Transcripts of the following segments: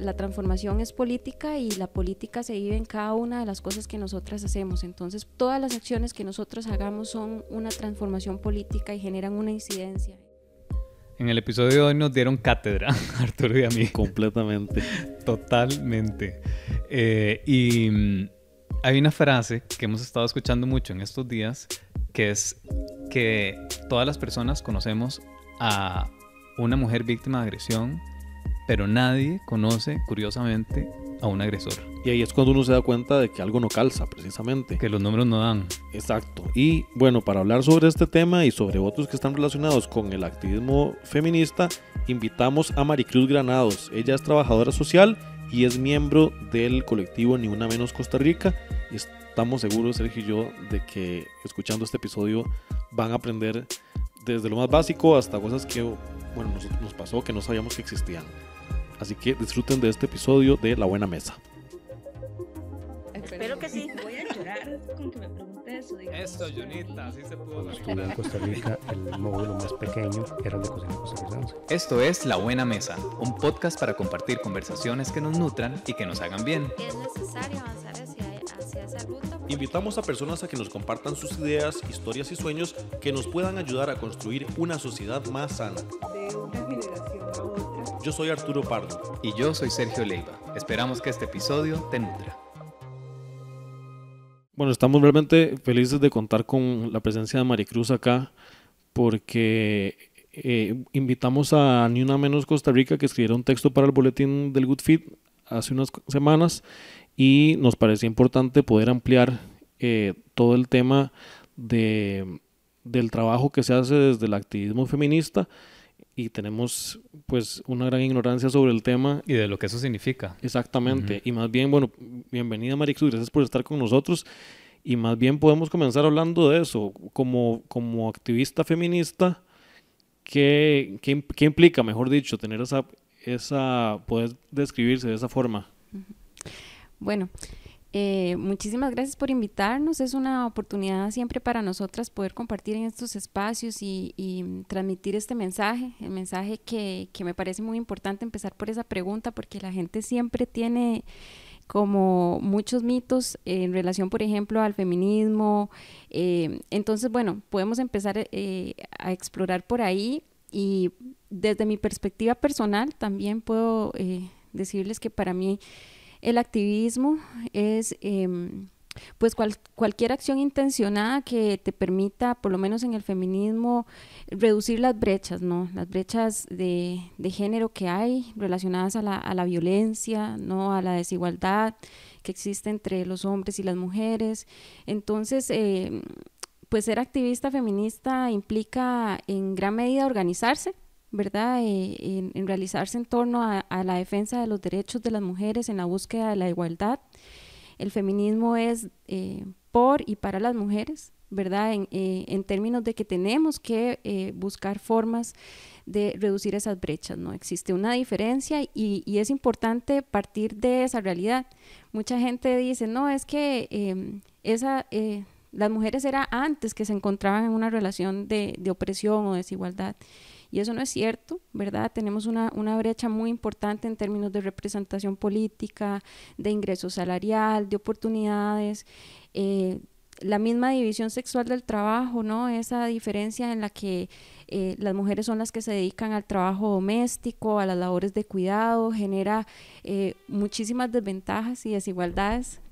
la transformación es política y la política se vive en cada una de las cosas que nosotras hacemos. Entonces, todas las acciones que nosotros hagamos son una transformación política y generan una incidencia. En el episodio de hoy nos dieron cátedra, Arturo y a mí. Completamente. Totalmente. Eh, y mm, hay una frase que hemos estado escuchando mucho en estos días, que es que todas las personas conocemos a una mujer víctima de agresión, pero nadie conoce, curiosamente, a un agresor. Y ahí es cuando uno se da cuenta de que algo no calza, precisamente. Que los números no dan. Exacto. Y bueno, para hablar sobre este tema y sobre otros que están relacionados con el activismo feminista, invitamos a Maricruz Granados. Ella es trabajadora social y es miembro del colectivo Ni Una Menos Costa Rica. Y estamos seguros, Sergio y yo, de que escuchando este episodio van a aprender desde lo más básico hasta cosas que bueno, nos, nos pasó que no sabíamos que existían. Así que disfruten de este episodio de La Buena Mesa. Espero que sí. Voy a llorar con que me pregunte eso. digamos. Eso, Jonita, así se pudo Cuando estuve en Costa Rica, el módulo más pequeño era el de cocina costarricense. Esto es La Buena Mesa, un podcast para compartir conversaciones que nos nutran y que nos hagan bien. Es necesario avanzar hacia, hacia esa ruta. Invitamos a personas a que nos compartan sus ideas, historias y sueños que nos puedan ayudar a construir una sociedad más sana. De una generación a otra. Yo soy Arturo Pardo. Y yo soy Sergio Leiva. Esperamos que este episodio te nutra. Bueno, estamos realmente felices de contar con la presencia de Maricruz acá porque eh, invitamos a Ni Una Menos Costa Rica que escribiera un texto para el boletín del Good Fit hace unas semanas y nos parecía importante poder ampliar eh, todo el tema de, del trabajo que se hace desde el activismo feminista y tenemos pues una gran ignorancia sobre el tema Y de lo que eso significa. Exactamente. Y más bien, bueno, bienvenida Maricruz, gracias por estar con nosotros. Y más bien podemos comenzar hablando de eso. Como, como activista feminista, ¿qué, qué, qué implica, mejor dicho, tener esa, esa, poder describirse de esa forma? Bueno, eh, muchísimas gracias por invitarnos. Es una oportunidad siempre para nosotras poder compartir en estos espacios y, transmitir este mensaje, el mensaje que, que me parece muy importante empezar por esa pregunta, porque la gente siempre tiene como muchos mitos en relación, por ejemplo, al feminismo. Eh, entonces, bueno, podemos empezar eh, a explorar por ahí y desde mi perspectiva personal también puedo eh, decirles que para mí el activismo es em, pues cual- cualquier acción intencionada que te permita, por lo menos en el feminismo, reducir las brechas, ¿no? Las brechas de, de género que hay relacionadas a la, a la violencia, ¿no? A la desigualdad que existe entre los hombres y las mujeres. Entonces, eh, pues ser activista feminista implica en gran medida organizarse, ¿verdad? Eh, en, realizarse en torno a, la defensa de los derechos de las mujeres, en la búsqueda de la igualdad. El feminismo es eh, por y para las mujeres, ¿verdad? En, eh, términos de que tenemos que eh, buscar formas de reducir esas brechas, ¿no? Existe una diferencia y, es importante partir de esa realidad. Mucha gente dice, no, es que eh, esa, eh, las mujeres era antes que se encontraban en una relación de opresión o desigualdad. Y eso no es cierto, ¿verdad? Tenemos una, una brecha muy importante en términos de representación política, de ingreso salarial, de oportunidades, eh, la misma división sexual del trabajo, ¿no? Esa diferencia en la que eh, las mujeres son las que se dedican al trabajo doméstico, a las labores de cuidado, genera eh, muchísimas desventajas y desigualdades.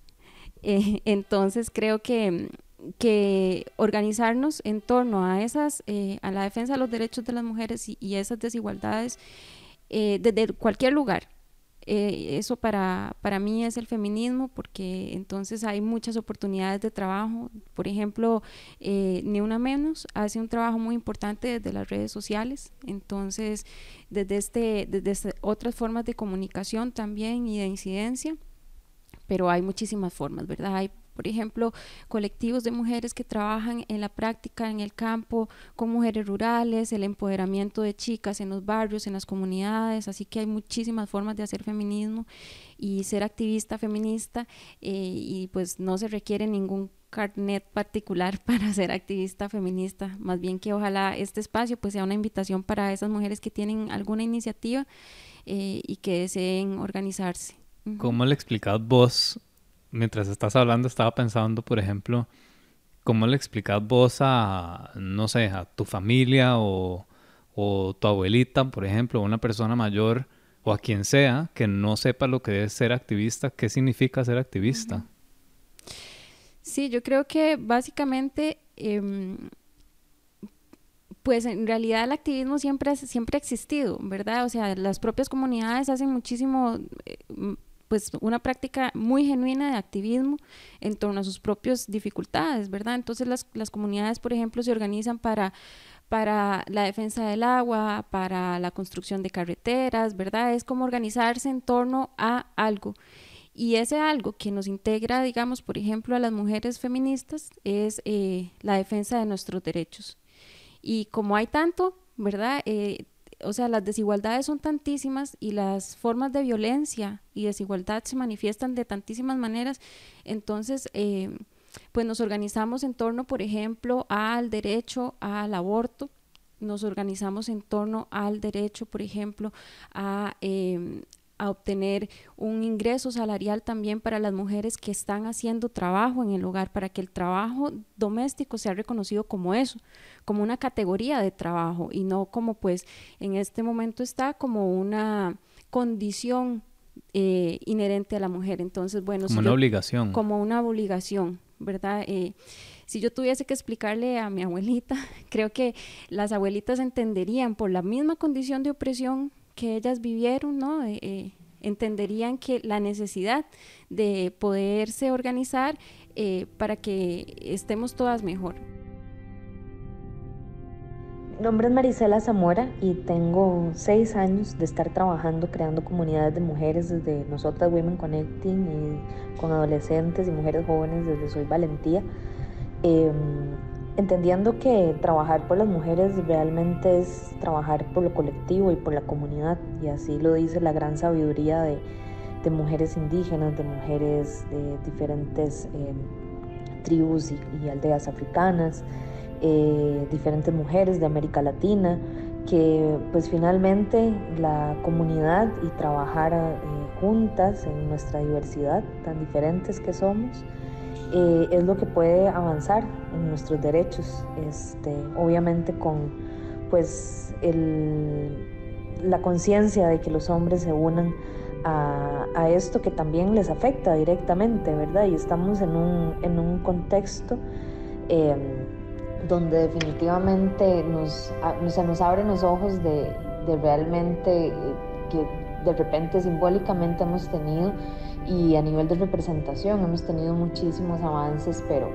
Eh, entonces creo que que organizarnos en torno a esas, eh, a la defensa de los derechos de las mujeres y, y esas desigualdades eh, desde cualquier lugar. Eh, eso para, para mí es el feminismo porque entonces hay muchas oportunidades de trabajo. Por ejemplo, eh, Ni Una Menos hace un trabajo muy importante desde las redes sociales. Entonces, desde, este, desde este- otras formas de comunicación también y de incidencia pero hay muchísimas formas, ¿verdad? Hay, por ejemplo, colectivos de mujeres que trabajan en la práctica, en el campo, con mujeres rurales, el empoderamiento de chicas en los barrios, en las comunidades, así que hay muchísimas formas de hacer feminismo y ser activista feminista eh, y pues no se requiere ningún carnet particular para ser activista feminista, más bien que ojalá este espacio pues sea una invitación para esas mujeres que tienen alguna iniciativa eh, y que deseen organizarse. ¿Cómo le explicas vos, mientras estás hablando, estaba pensando, por ejemplo, cómo le explicas vos a, no sé, a tu familia o, o tu abuelita, por ejemplo, una persona mayor o a quien sea que no sepa lo que es ser activista, qué significa ser activista? Sí, yo creo que básicamente, em, pues en realidad el activismo siempre, siempre ha existido, ¿verdad? O sea, las propias comunidades hacen muchísimo, eh, pues una práctica muy genuina de activismo en torno a sus propias dificultades, ¿verdad? Entonces las, las comunidades, por ejemplo, se organizan para para la defensa del agua, para la construcción de carreteras, ¿verdad? Es como organizarse en torno a algo. Y ese algo que nos integra, digamos, por ejemplo, a las mujeres feministas es eh, la defensa de nuestros derechos. Y como hay tanto, ¿verdad? Eh, o sea, las desigualdades son tantísimas y las formas de violencia y desigualdad se manifiestan de tantísimas maneras, entonces, eh, pues nos organizamos en torno, por ejemplo, al derecho al aborto, nos organizamos en torno al derecho, por ejemplo, a, eh, a obtener un ingreso salarial también para las mujeres que están haciendo trabajo en el hogar, para que el trabajo doméstico sea reconocido como eso, como una categoría de trabajo y no como pues en este momento está como una condición eh, inherente a la mujer. Entonces, bueno, Como si una yo- obligación. como una obligación, ¿verdad? Eh, si yo tuviese que explicarle a mi abuelita, creo que las abuelitas entenderían por la misma condición de opresión que ellas vivieron, ¿no? Eh, eh, entenderían que la necesidad de poderse organizar eh, para que estemos todas mejor. Mi nombre es Marisela Zamora y tengo seis años de estar trabajando creando comunidades de mujeres desde nosotras Women Connecting y con adolescentes y mujeres jóvenes desde Soy Valentía, eh, entendiendo que trabajar por las mujeres realmente es trabajar por lo colectivo y por la comunidad y así lo dice la gran sabiduría de, mujeres indígenas, de mujeres de diferentes eh, tribus y, y aldeas africanas eh, diferentes mujeres de América Latina, que pues finalmente la comunidad y trabajar eh, juntas en nuestra diversidad tan diferentes que somos, eh, es lo que puede avanzar en nuestros derechos, este, obviamente con pues el, la conciencia de que los hombres se unan a, esto que también les afecta directamente, ¿verdad? Y estamos en un, en un contexto eh, donde definitivamente nos, se nos abren los ojos de, de realmente eh, que de repente simbólicamente hemos tenido y a nivel de representación hemos tenido muchísimos avances, pero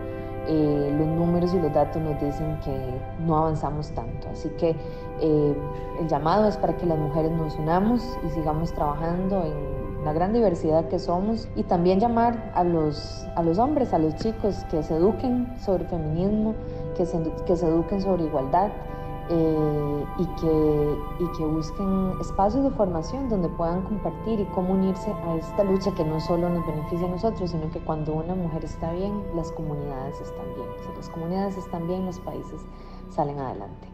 eh, los números y los datos nos dicen que no avanzamos tanto. Así que eh, el llamado es para que las mujeres nos unamos y sigamos trabajando en la gran diversidad que somos y también llamar a los, a los hombres, a los chicos que se eduquen sobre feminismo, que se, que se eduquen sobre igualdad eh, y, que, y que busquen espacios de formación donde puedan compartir y cómo unirse a esta lucha que no solo nos beneficia a nosotros, sino que cuando una mujer está bien, las comunidades están bien. Si las comunidades están bien, los países salen adelante.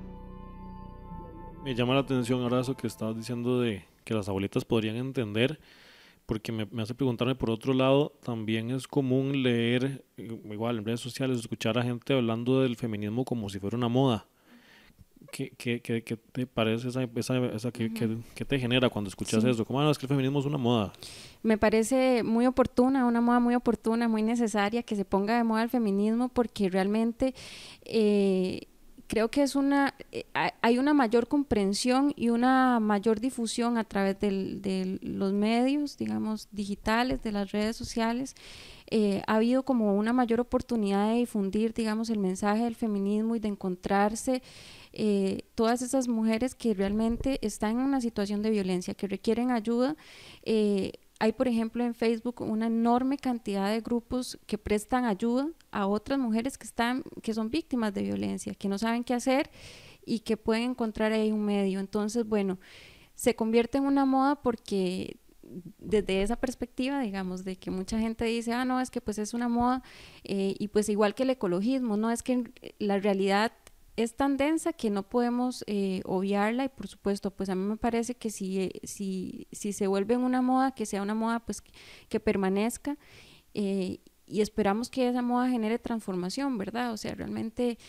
Me llama la atención ahora eso que estabas diciendo de que las abuelitas podrían entender porque me, me, hace preguntarme por otro lado, también es común leer, igual en redes sociales, escuchar a gente hablando del feminismo como si fuera una moda. ¿Qué, qué, qué, qué te parece esa, esa, esa uh -huh. qué, te genera cuando escuchas sí. eso? ¿Cómo no, es que el feminismo es una moda? Me parece muy oportuna, una moda muy oportuna, muy necesaria que se ponga de moda el feminismo porque realmente eh, creo que es una eh, hay una mayor comprensión y una mayor difusión a través del, de los medios digamos digitales de las redes sociales eh, ha habido como una mayor oportunidad de difundir digamos el mensaje del feminismo y de encontrarse eh, todas esas mujeres que realmente están en una situación de violencia que requieren ayuda eh, hay, por ejemplo, en Facebook una enorme cantidad de grupos que prestan ayuda a otras mujeres que, están, que son víctimas de violencia, que no saben qué hacer y que pueden encontrar ahí un medio. Entonces, bueno, se convierte en una moda porque desde esa perspectiva, digamos, de que mucha gente dice, ah, no, es que pues es una moda, eh, y pues igual que el ecologismo, no es que la realidad es tan densa que no podemos eh, obviarla y por supuesto, pues a mí me parece que si, eh, si, si se vuelve una moda, que sea una moda pues que, que permanezca eh, y esperamos que esa moda genere transformación, ¿verdad? O sea, realmente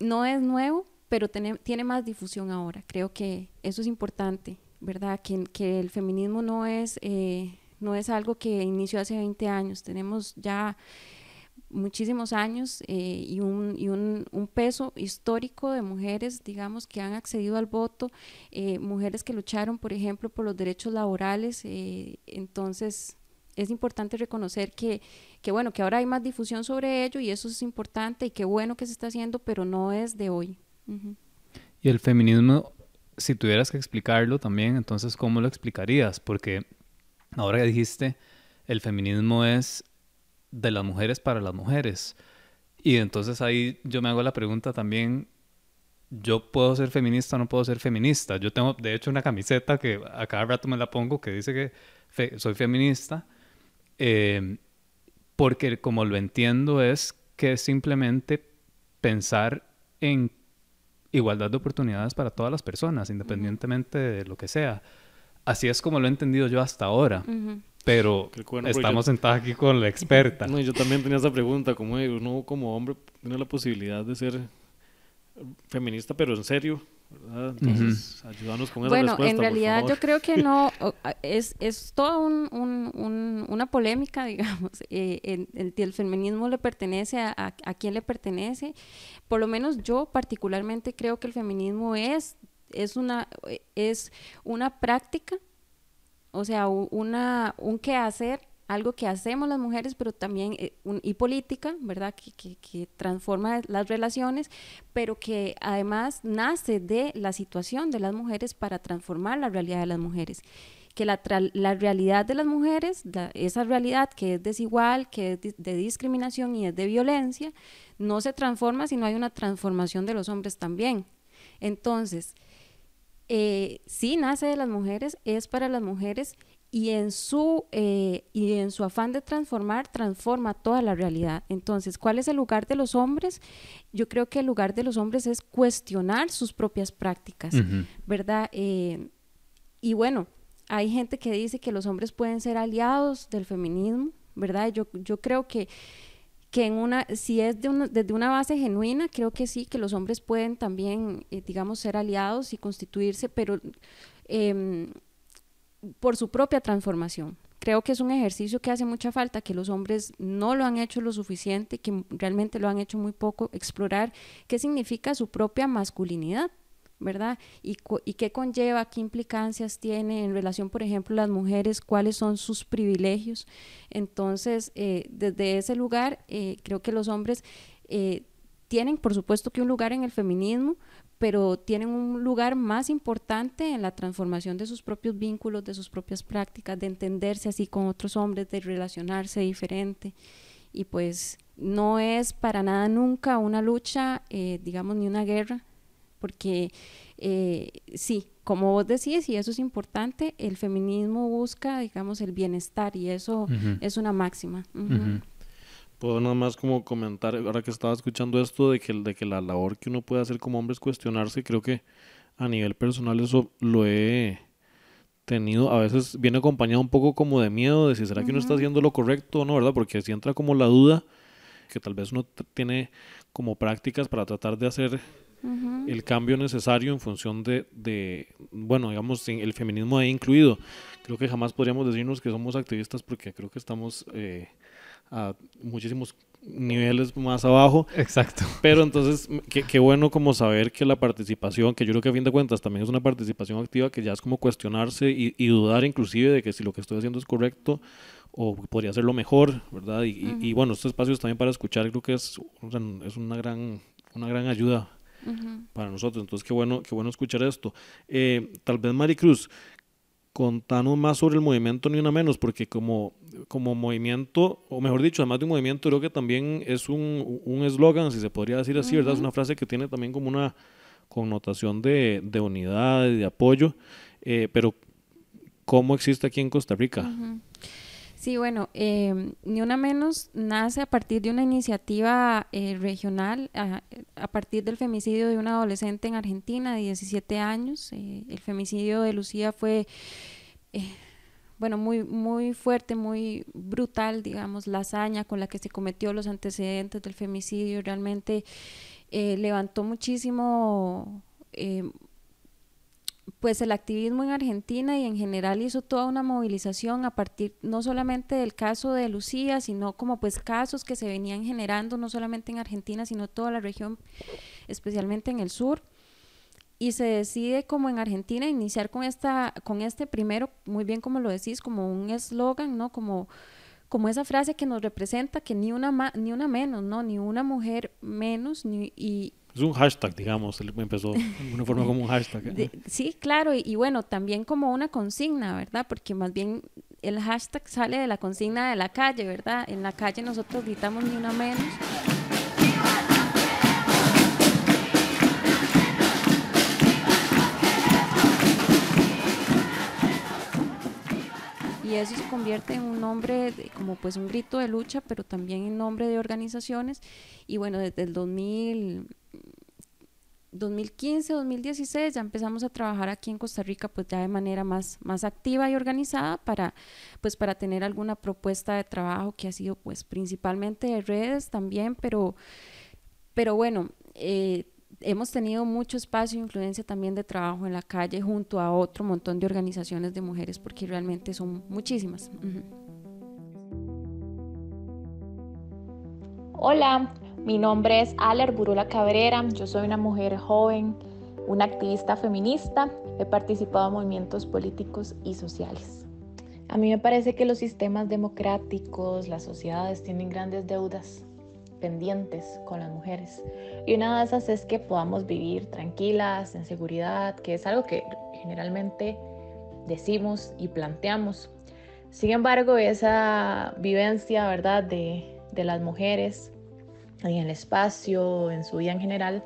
no es nuevo, pero tiene, tiene más difusión ahora. Creo que eso es importante, ¿verdad? Que, que el feminismo no es, eh, no es algo que inició hace 20 años. Tenemos ya muchísimos años eh, y, un, y un, un, peso histórico de mujeres, digamos, que han accedido al voto, eh, mujeres que lucharon, por ejemplo, por los derechos laborales. Eh, entonces, es importante reconocer que, que, bueno, que ahora hay más difusión sobre ello y eso es importante y qué bueno que se está haciendo, pero no es de hoy. Y el feminismo, si tuvieras que explicarlo también, entonces, ¿cómo lo explicarías? Porque ahora que dijiste, el feminismo es de las mujeres para las mujeres. Y entonces ahí yo me hago la pregunta también, ¿yo puedo ser feminista o no puedo ser feminista? Yo tengo, de hecho, una camiseta que a cada rato me la pongo que dice que fe soy feminista, eh, porque como lo entiendo es que simplemente pensar en igualdad de oportunidades para todas las personas, independientemente uh -huh. de lo que sea. Así es como lo he entendido yo hasta ahora. Uh -huh. Pero bueno, estamos yo, sentados aquí con la experta. No, yo también tenía esa pregunta, como uno como hombre tiene la posibilidad de ser feminista, pero en serio, ¿verdad? Entonces, uh -huh. ayúdanos con esa bueno, respuesta, en realidad yo creo que no, es, es toda un, un, un, una polémica, digamos, eh, el, el, el, feminismo le pertenece a, a, a quién le pertenece, por lo menos yo particularmente creo que el feminismo es, es, una, es una práctica o sea, una, un quehacer, algo que hacemos las mujeres, pero también eh, un, y política, ¿verdad? Que, que, transforma las relaciones, pero que además nace de la situación de las mujeres para transformar la realidad de las mujeres. Que la, la realidad de las mujeres, la, esa realidad que es desigual, que es de discriminación y es de violencia, no se transforma si no hay una transformación de los hombres también. Entonces, eh, sí nace de las mujeres, es para las mujeres y en su eh, y en su afán de transformar transforma toda la realidad. Entonces, ¿cuál es el lugar de los hombres? Yo creo que el lugar de los hombres es cuestionar sus propias prácticas, uh -huh. ¿verdad? Eh, y bueno, hay gente que dice que los hombres pueden ser aliados del feminismo, ¿verdad? Yo, yo creo que que en una, si es de una, desde una base genuina, creo que sí, que los hombres pueden también, eh, digamos, ser aliados y constituirse, pero eh, por su propia transformación. Creo que es un ejercicio que hace mucha falta, que los hombres no lo han hecho lo suficiente, que realmente lo han hecho muy poco, explorar qué significa su propia masculinidad, ¿verdad? Y, qué conlleva, qué implicancias tiene en relación, por ejemplo, las mujeres, cuáles son sus privilegios. Entonces, eh, desde ese lugar, eh, creo que los hombres eh, tienen, por supuesto, que un lugar en el feminismo, pero tienen un lugar más importante en la transformación de sus propios vínculos, de sus propias prácticas, de entenderse así con otros hombres, de relacionarse diferente. Y pues no es para nada nunca una lucha, digamos, ni una guerra, porque eh, sí, como vos decís, y eso es importante, el feminismo busca, digamos, el bienestar y eso uh -huh. es una máxima. Uh -huh. Uh -huh. Puedo nada más como comentar, ahora que estaba escuchando esto, de que, de que la labor que uno puede hacer como hombre es cuestionarse, creo que a nivel personal eso lo he tenido, a veces viene acompañado un poco como de miedo, de si será que uno está haciendo lo correcto o no, ¿verdad? Porque si entra como la duda, que tal vez uno tiene como prácticas para tratar de hacer Uh -huh. el cambio necesario en función de, de, bueno, digamos, el feminismo ahí incluido. Creo que jamás podríamos decirnos que somos activistas porque creo que estamos eh, a muchísimos niveles más abajo. Exacto. Pero entonces, qué, qué, bueno como saber que la participación, que yo creo que a fin de cuentas también es una participación activa, que ya es como cuestionarse y, y dudar inclusive de que si lo que estoy haciendo es correcto o podría hacerlo mejor, ¿verdad? Y, uh -huh. y, y bueno, estos espacios también para escuchar creo que es, es una, gran, una gran ayuda Uh -huh. para nosotros. Entonces, qué bueno, qué bueno escuchar esto. Eh, tal vez, Maricruz, contanos más sobre el movimiento Ni Una Menos, porque como, como movimiento, o mejor dicho, además de un movimiento, creo que también es un eslogan, si se podría decir así, uh -huh. ¿verdad? Es una frase que tiene también como una connotación de, de unidad, de apoyo, eh, pero ¿cómo existe aquí en Costa Rica? Uh -huh. Sí, bueno, eh, Ni Una Menos nace a partir de una iniciativa eh, regional, a, partir del femicidio de una adolescente en Argentina de 17 años. Eh, el femicidio de Lucía fue, eh, bueno, muy, muy fuerte, muy brutal, digamos, la hazaña con la que se cometió los antecedentes del femicidio. Realmente eh, levantó muchísimo pues el activismo en Argentina y en general hizo toda una movilización a partir no solamente del caso de Lucía, sino como pues casos que se venían generando no solamente en Argentina, sino toda la región, especialmente en el sur. Y se decide como en Argentina iniciar con esta con este primero, muy bien como lo decís, como un eslogan, ¿no? Como como esa frase que nos representa que ni una ma, ni una menos, ¿no? Ni una mujer menos ni y es un hashtag, digamos, empezó de alguna forma como un hashtag. ¿eh? Sí, claro, y, y, bueno, también como una consigna, ¿verdad? Porque más bien el hashtag sale de la consigna de la calle, ¿verdad? En la calle nosotros gritamos ni una menos. y eso se convierte en un nombre de, como pues un grito de lucha pero también en nombre de organizaciones y bueno desde el 2000 2015, 2016 ya empezamos a trabajar aquí en Costa Rica pues ya de manera más, más activa y organizada para pues para tener alguna propuesta de trabajo que ha sido pues principalmente de redes también, pero, pero bueno, eh, hemos tenido mucho espacio e influencia también de trabajo en la calle junto a otro montón de organizaciones de mujeres porque realmente son muchísimas. Uh. Hola, mi nombre es Aler Burula Cabrera, yo soy una mujer joven, una activista feminista, he participado en movimientos políticos y sociales. A mí me parece que los sistemas democráticos, las sociedades tienen grandes deudas pendientes con las mujeres. Y una de esas es que podamos vivir tranquilas, en seguridad, que es algo que generalmente decimos y planteamos. Sin embargo, esa vivencia, ¿verdad?, de, de las mujeres en el espacio, en su vida en general,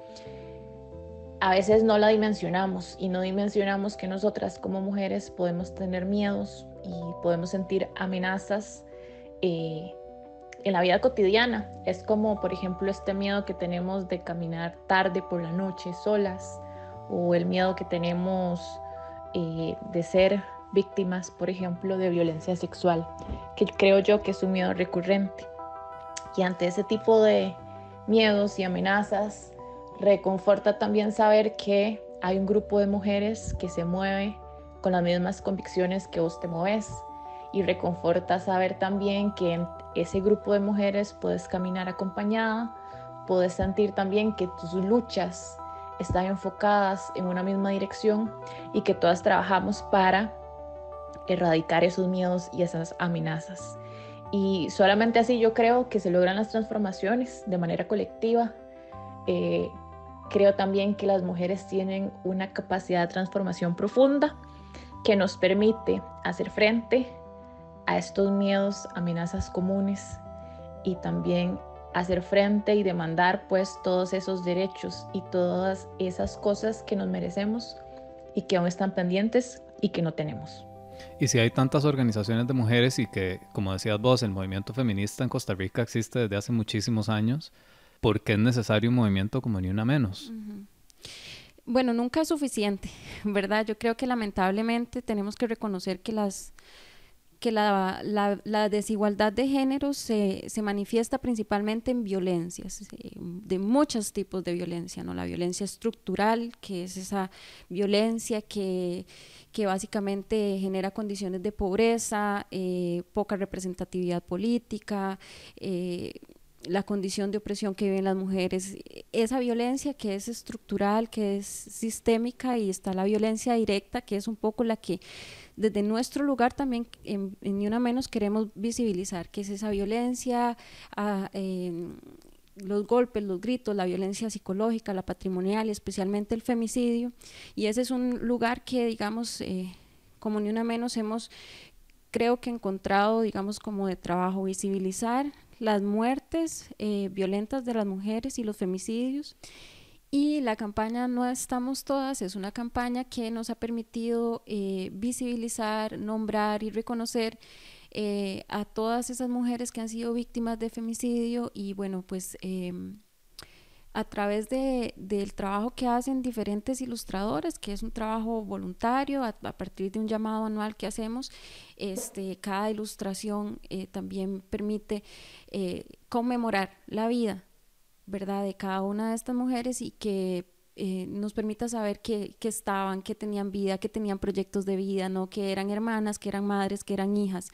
a veces no la dimensionamos y no dimensionamos que nosotras como mujeres podemos tener miedos y podemos sentir amenazas eh, en la vida cotidiana. Es como, por ejemplo, este miedo que tenemos de caminar tarde por la noche solas o el miedo que tenemos eh, de ser víctimas, por ejemplo, de violencia sexual, que creo yo que es un miedo recurrente. Y ante ese tipo de miedos y amenazas, reconforta también saber que hay un grupo de mujeres que se mueve con las mismas convicciones que vos te mueves. Y reconforta saber también que en ese grupo de mujeres puedes caminar acompañada, puedes sentir también que tus luchas están enfocadas en una misma dirección y que todas trabajamos para erradicar esos miedos y esas amenazas. Y solamente así yo creo que se logran las transformaciones de manera colectiva. Eh, creo también que las mujeres tienen una capacidad de transformación profunda que nos permite hacer frente a estos miedos, amenazas comunes y también hacer frente y demandar pues todos esos derechos y todas esas cosas que nos merecemos y que aún están pendientes y que no tenemos. Y si hay tantas organizaciones de mujeres y que, como decías vos, el movimiento feminista en Costa Rica existe desde hace muchísimos años, ¿por qué es necesario un movimiento como Ni Una Menos? Bueno, nunca es suficiente, ¿verdad? Yo creo que lamentablemente tenemos que reconocer que las que la, la, desigualdad de género se, se, manifiesta principalmente en violencias, de muchos tipos de violencia, ¿no? La violencia estructural, que es esa violencia que, que básicamente genera condiciones de pobreza, eh, poca representatividad política, eh, la condición de opresión que viven las mujeres, esa violencia que es estructural, que es sistémica y está la violencia directa, que es un poco la que desde nuestro lugar también en, en Ni Una Menos queremos visibilizar, que es esa violencia, eh, los golpes, los gritos, la violencia psicológica, la patrimonial y especialmente el femicidio. Y ese es un lugar que, digamos, eh, como Ni Una Menos hemos, creo que encontrado, digamos, como de trabajo, visibilizar las muertes eh, violentas de las mujeres y los femicidios Y la campaña No Estamos Todas es una campaña que nos ha permitido eh, visibilizar, nombrar y reconocer eh, a todas esas mujeres que han sido víctimas de femicidio y bueno, pues em, a través de, del trabajo que hacen diferentes ilustradores, que es un trabajo voluntario a, partir de un llamado anual que hacemos, este, cada ilustración eh, también permite eh, conmemorar la vida, ¿verdad?, de cada una de estas mujeres y que eh, nos permita saber que, que, estaban, que tenían vida, que tenían proyectos de vida, ¿no? que eran hermanas, que eran madres, que eran hijas.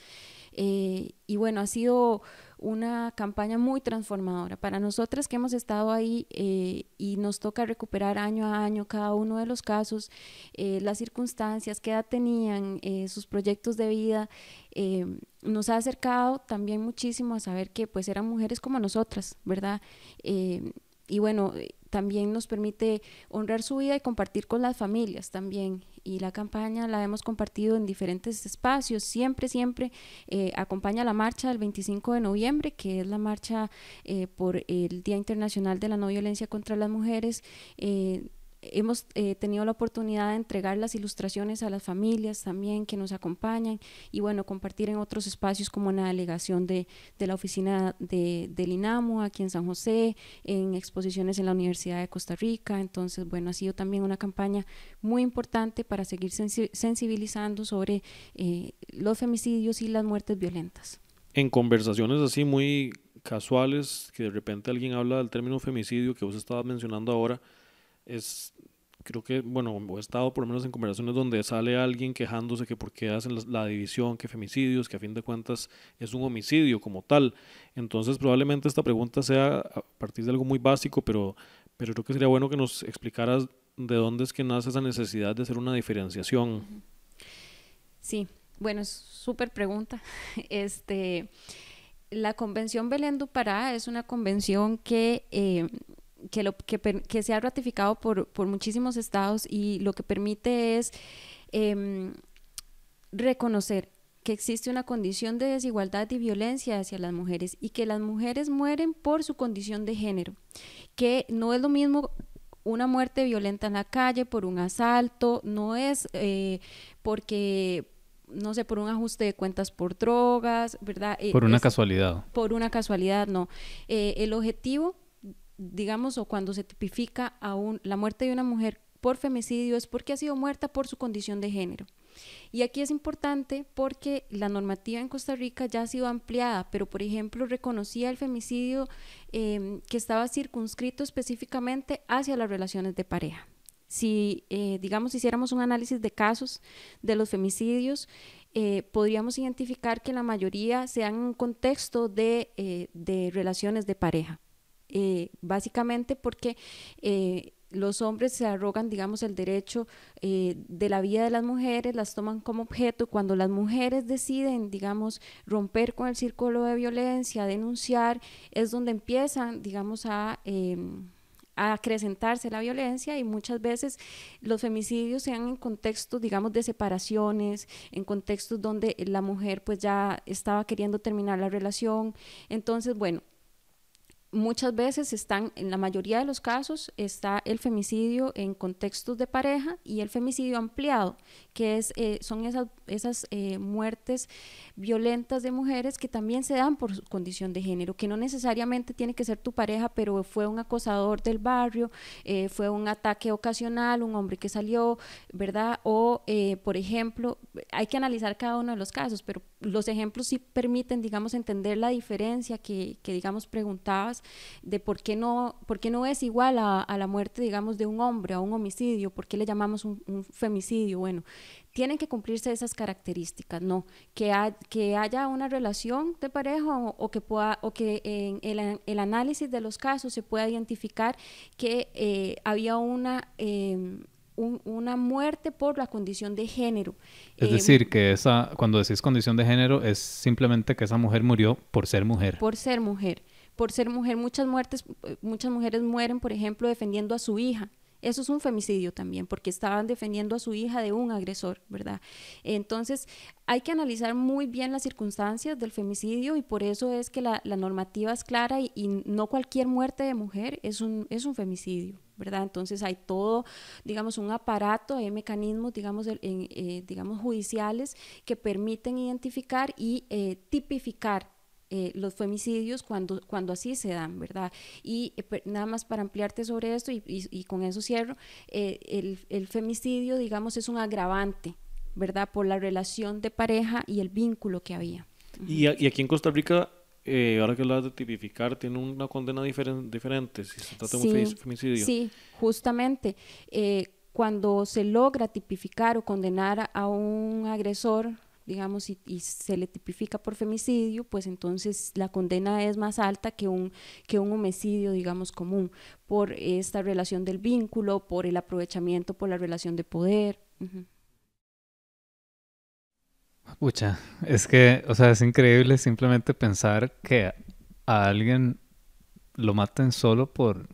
y bueno, ha sido una campaña muy transformadora. Para nosotras que hemos estado ahí eh, y nos toca recuperar año a año cada uno de los casos, eh, las circunstancias, qué edad tenían, eh, sus proyectos de vida, nos ha acercado también muchísimo a saber que pues eran mujeres como nosotras, ¿verdad? y bueno, también nos permite honrar su vida y compartir con las familias también. Y la campaña la hemos compartido en diferentes espacios. Siempre, siempre eh, acompaña la marcha del 25 de noviembre, que es la marcha eh, por el Día Internacional de la No Violencia contra las Mujeres. Eh, hemos eh, tenido la oportunidad de entregar las ilustraciones a las familias también que nos acompañan y bueno, compartir en otros espacios como en la delegación de, de la oficina de, del INAMO aquí en San José, en exposiciones en la Universidad de Costa Rica. Entonces, bueno, ha sido también una campaña muy importante para seguir sensibilizando sobre eh, los femicidios y las muertes violentas. En conversaciones así muy casuales, que de repente alguien habla del término femicidio que vos estabas mencionando ahora, es creo que, bueno, he estado por lo menos en conversaciones donde sale alguien quejándose que por qué hacen la, división, que femicidios, que a fin de cuentas es un homicidio como tal. Entonces probablemente esta pregunta sea a partir de algo muy básico, pero, pero creo que sería bueno que nos explicaras de dónde es que nace esa necesidad de hacer una diferenciación. Sí, bueno, es súper pregunta. Este, la Convención Belén du Pará es una convención que... Eh, que, lo, que, que se ha ratificado por, por, muchísimos estados y lo que permite es em, reconocer que existe una condición de desigualdad y violencia hacia las mujeres y que las mujeres mueren por su condición de género, que no es lo mismo una muerte violenta en la calle por un asalto, no es eh, porque no sé, por un ajuste de cuentas por drogas, ¿verdad? Eh, por una casualidad. Por una casualidad, no. Eh, el objetivo digamos, o cuando se tipifica aún la muerte de una mujer por femicidio es porque ha sido muerta por su condición de género. Y aquí es importante porque la normativa en Costa Rica ya ha sido ampliada, pero por ejemplo reconocía el femicidio em, que estaba circunscrito específicamente hacia las relaciones de pareja. Si, eh, digamos, hiciéramos un análisis de casos de los femicidios, eh, podríamos identificar que la mayoría se dan en un contexto de, eh, de relaciones de pareja. Eh, básicamente porque eh, los hombres se arrogan, digamos, el derecho eh, de la vida de las mujeres, las toman como objeto. Cuando las mujeres deciden, digamos, romper con el círculo de violencia, denunciar, es donde empiezan, digamos, a... Em, a acrecentarse la violencia y muchas veces los femicidios se dan en contextos, digamos, de separaciones, en contextos donde la mujer pues ya estaba queriendo terminar la relación. Entonces, bueno, muchas veces están, en la mayoría de los casos, está el femicidio en contextos de pareja y el femicidio ampliado, que es, eh, son esas, esas eh, muertes violentas de mujeres que también se dan por su condición de género, que no necesariamente tiene que ser tu pareja, pero fue un acosador del barrio, eh, fue un ataque ocasional, un hombre que salió, ¿verdad? O, por ejemplo, hay que analizar cada uno de los casos, pero los ejemplos sí permiten, digamos, entender la diferencia que, que digamos, preguntabas de por qué no, por qué no es igual a, a, la muerte, digamos, de un hombre, a un homicidio, por qué le llamamos un, un femicidio. Bueno, tienen que cumplirse esas características, ¿no? Que, que haya una relación de pareja o, que, pueda, o que en el, el, análisis de los casos se pueda identificar que eh, había una... Eh, una muerte por la condición de género. Es decir, em, que esa, cuando decís condición de género, es simplemente que esa mujer murió por ser mujer. Por ser mujer. Por ser mujer, muchas muertes, muchas mujeres mueren, por ejemplo, defendiendo a su hija. Eso es un femicidio también, porque estaban defendiendo a su hija de un agresor, ¿verdad? Entonces, hay que analizar muy bien las circunstancias del femicidio y por eso es que la, normativa es clara y, y, no cualquier muerte de mujer es un, es un femicidio. ¿verdad? Entonces hay todo, digamos, un aparato, hay mecanismos, digamos, en, eh, digamos judiciales que permiten identificar y eh, tipificar eh, los femicidios cuando, cuando así se dan, ¿verdad? Y nada más para ampliarte sobre esto y, y, con eso cierro, el, el femicidio, digamos, es un agravante, ¿verdad? Por la relación de pareja y el vínculo que había. Y, y aquí en Costa Rica eh, ahora que hablas de tipificar, tiene una condena diferente si se trata de un femicidio. Sí, justamente. Eh, cuando se logra tipificar o condenar a un agresor, digamos, y, se le tipifica por femicidio, pues entonces la condena es más alta que un, que un homicidio, digamos, común, por esta relación del vínculo, por el aprovechamiento, por la relación de poder. Es que, o sea, es increíble simplemente pensar que a alguien lo maten solo por,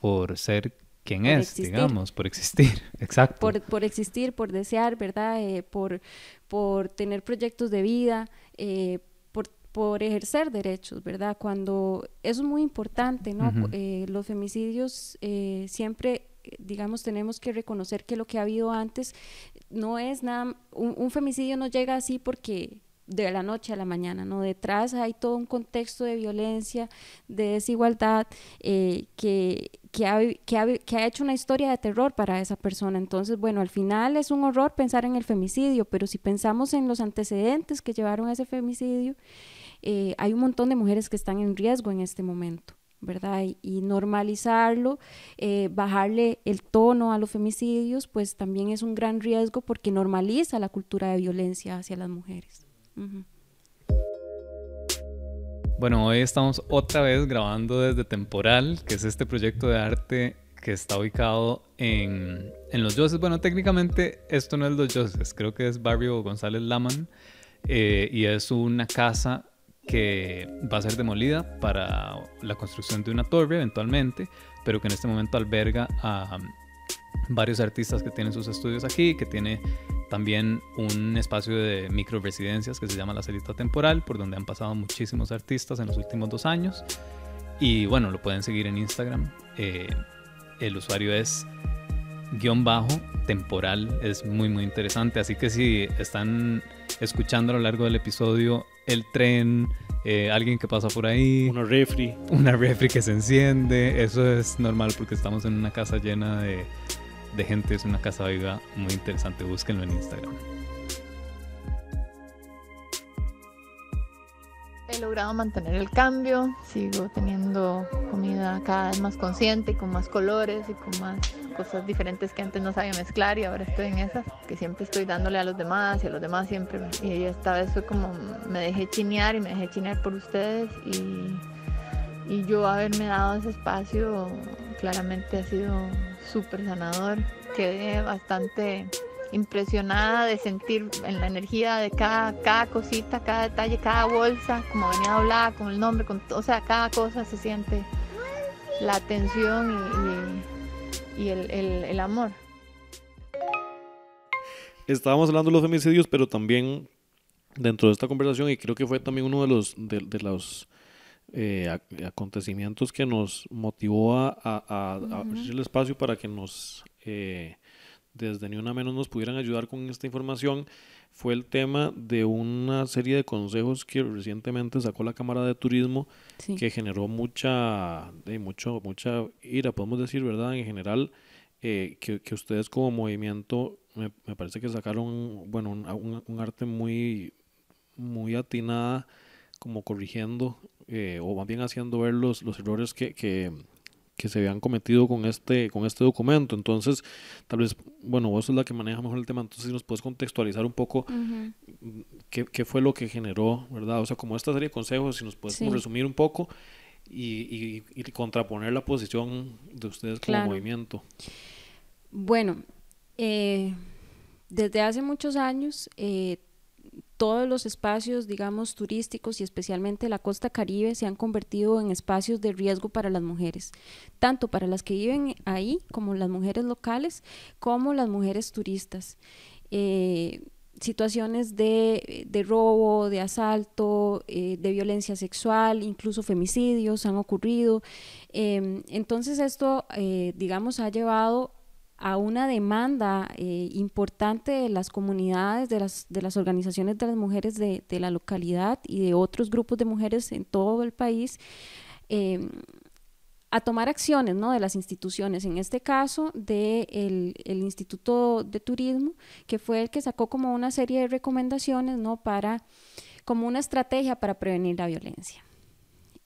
por ser quien es, digamos, por existir, exacto. Por, por existir, por desear, ¿verdad? Eh, por, por tener proyectos de vida, eh, por, por ejercer derechos, ¿verdad? Cuando eso es muy importante, ¿no? Eh, los femicidios siempre digamos, tenemos que reconocer que lo que ha habido antes no es nada, un, femicidio no llega así porque de la noche a la mañana, ¿no? Detrás hay todo un contexto de violencia, de desigualdad, eh, que, que, ha, que, ha, que, ha, hecho una historia de terror para esa persona. Entonces, bueno, al final es un horror pensar en el femicidio, pero si pensamos en los antecedentes que llevaron a ese femicidio, eh, hay un montón de mujeres que están en riesgo en este momento. ¿verdad? Y, normalizarlo, eh, bajarle el tono a los femicidios, pues también es un gran riesgo porque normaliza la cultura de violencia hacia las mujeres. Bueno, hoy estamos otra vez grabando desde Temporal, que es este proyecto de arte que está ubicado en, en Los Yoses. Bueno, técnicamente esto no es Los Yoses, creo que es Barrio González Laman eh, y es una casa que va a ser demolida para la construcción de una torre eventualmente, pero que en este momento alberga a varios artistas que tienen sus estudios aquí, que tiene también un espacio de micro residencias que se llama La Celita Temporal, por donde han pasado muchísimos artistas en los últimos dos años. Y bueno, lo pueden seguir en Instagram. Eh, el usuario es guion bajo temporal, es muy muy interesante. Así que si están escuchando a lo largo del episodio el tren, eh, alguien que pasa por ahí. Una refri. Una refri que se enciende. Eso es normal porque estamos en una casa llena de, de gente. Es una casa viva muy interesante. Búsquenlo en Instagram. He logrado mantener el cambio, sigo teniendo comida cada vez más consciente y con más colores y con más cosas diferentes que antes no sabía mezclar y ahora estoy en esas, que siempre estoy dándole a los demás y a los demás siempre. Y esta vez fue como me dejé chinear y me dejé chinear por ustedes y, y yo haberme dado ese espacio claramente ha sido súper sanador. Quedé bastante impresionada de sentir en la energía de cada, cada cosita, cada detalle, cada bolsa, como venía doblada, con el nombre, con, o sea, cada cosa se siente la atención y, el, el, amor. Estábamos hablando de los femicidios, pero también dentro de esta conversación, y creo que fue también uno de los, de, los eh, acontecimientos que nos motivó a, a, abrir el espacio para que nos eh, desde Ni Una Menos nos pudieran ayudar con esta información fue el tema de una serie de consejos que recientemente sacó la Cámara de Turismo que generó mucha, de mucho, mucha ira, podemos decir, ¿verdad? En general, eh, que, que, ustedes como movimiento me, me, parece que sacaron, bueno, un, un, arte muy, muy atinada, como corrigiendo eh, o más bien haciendo ver los, los errores que, que, que se habían cometido con este, con este documento. Entonces, tal vez, bueno, vos sos la que maneja mejor el tema, entonces si nos puedes contextualizar un poco qué, qué, fue lo que generó, ¿verdad? O sea, como esta serie de consejos, si nos puedes resumir un poco y, y, contraponer la posición de ustedes como movimiento. Bueno, eh, desde hace muchos años eh, todos los espacios, digamos, turísticos y especialmente la costa caribe se han convertido en espacios de riesgo para las mujeres, tanto para las que viven ahí como las mujeres locales, como las mujeres turistas. Eh, situaciones de, robo, de asalto, eh, de violencia sexual, incluso femicidios han ocurrido. Em, entonces esto, eh, digamos, ha llevado a una demanda eh, importante de las comunidades, de las, de las organizaciones de las mujeres de, de la localidad y de otros grupos de mujeres en todo el país em, a tomar acciones ¿no? de las instituciones, en este caso del de el Instituto de Turismo, que fue el que sacó como una serie de recomendaciones ¿no? para, como una estrategia para prevenir la violencia.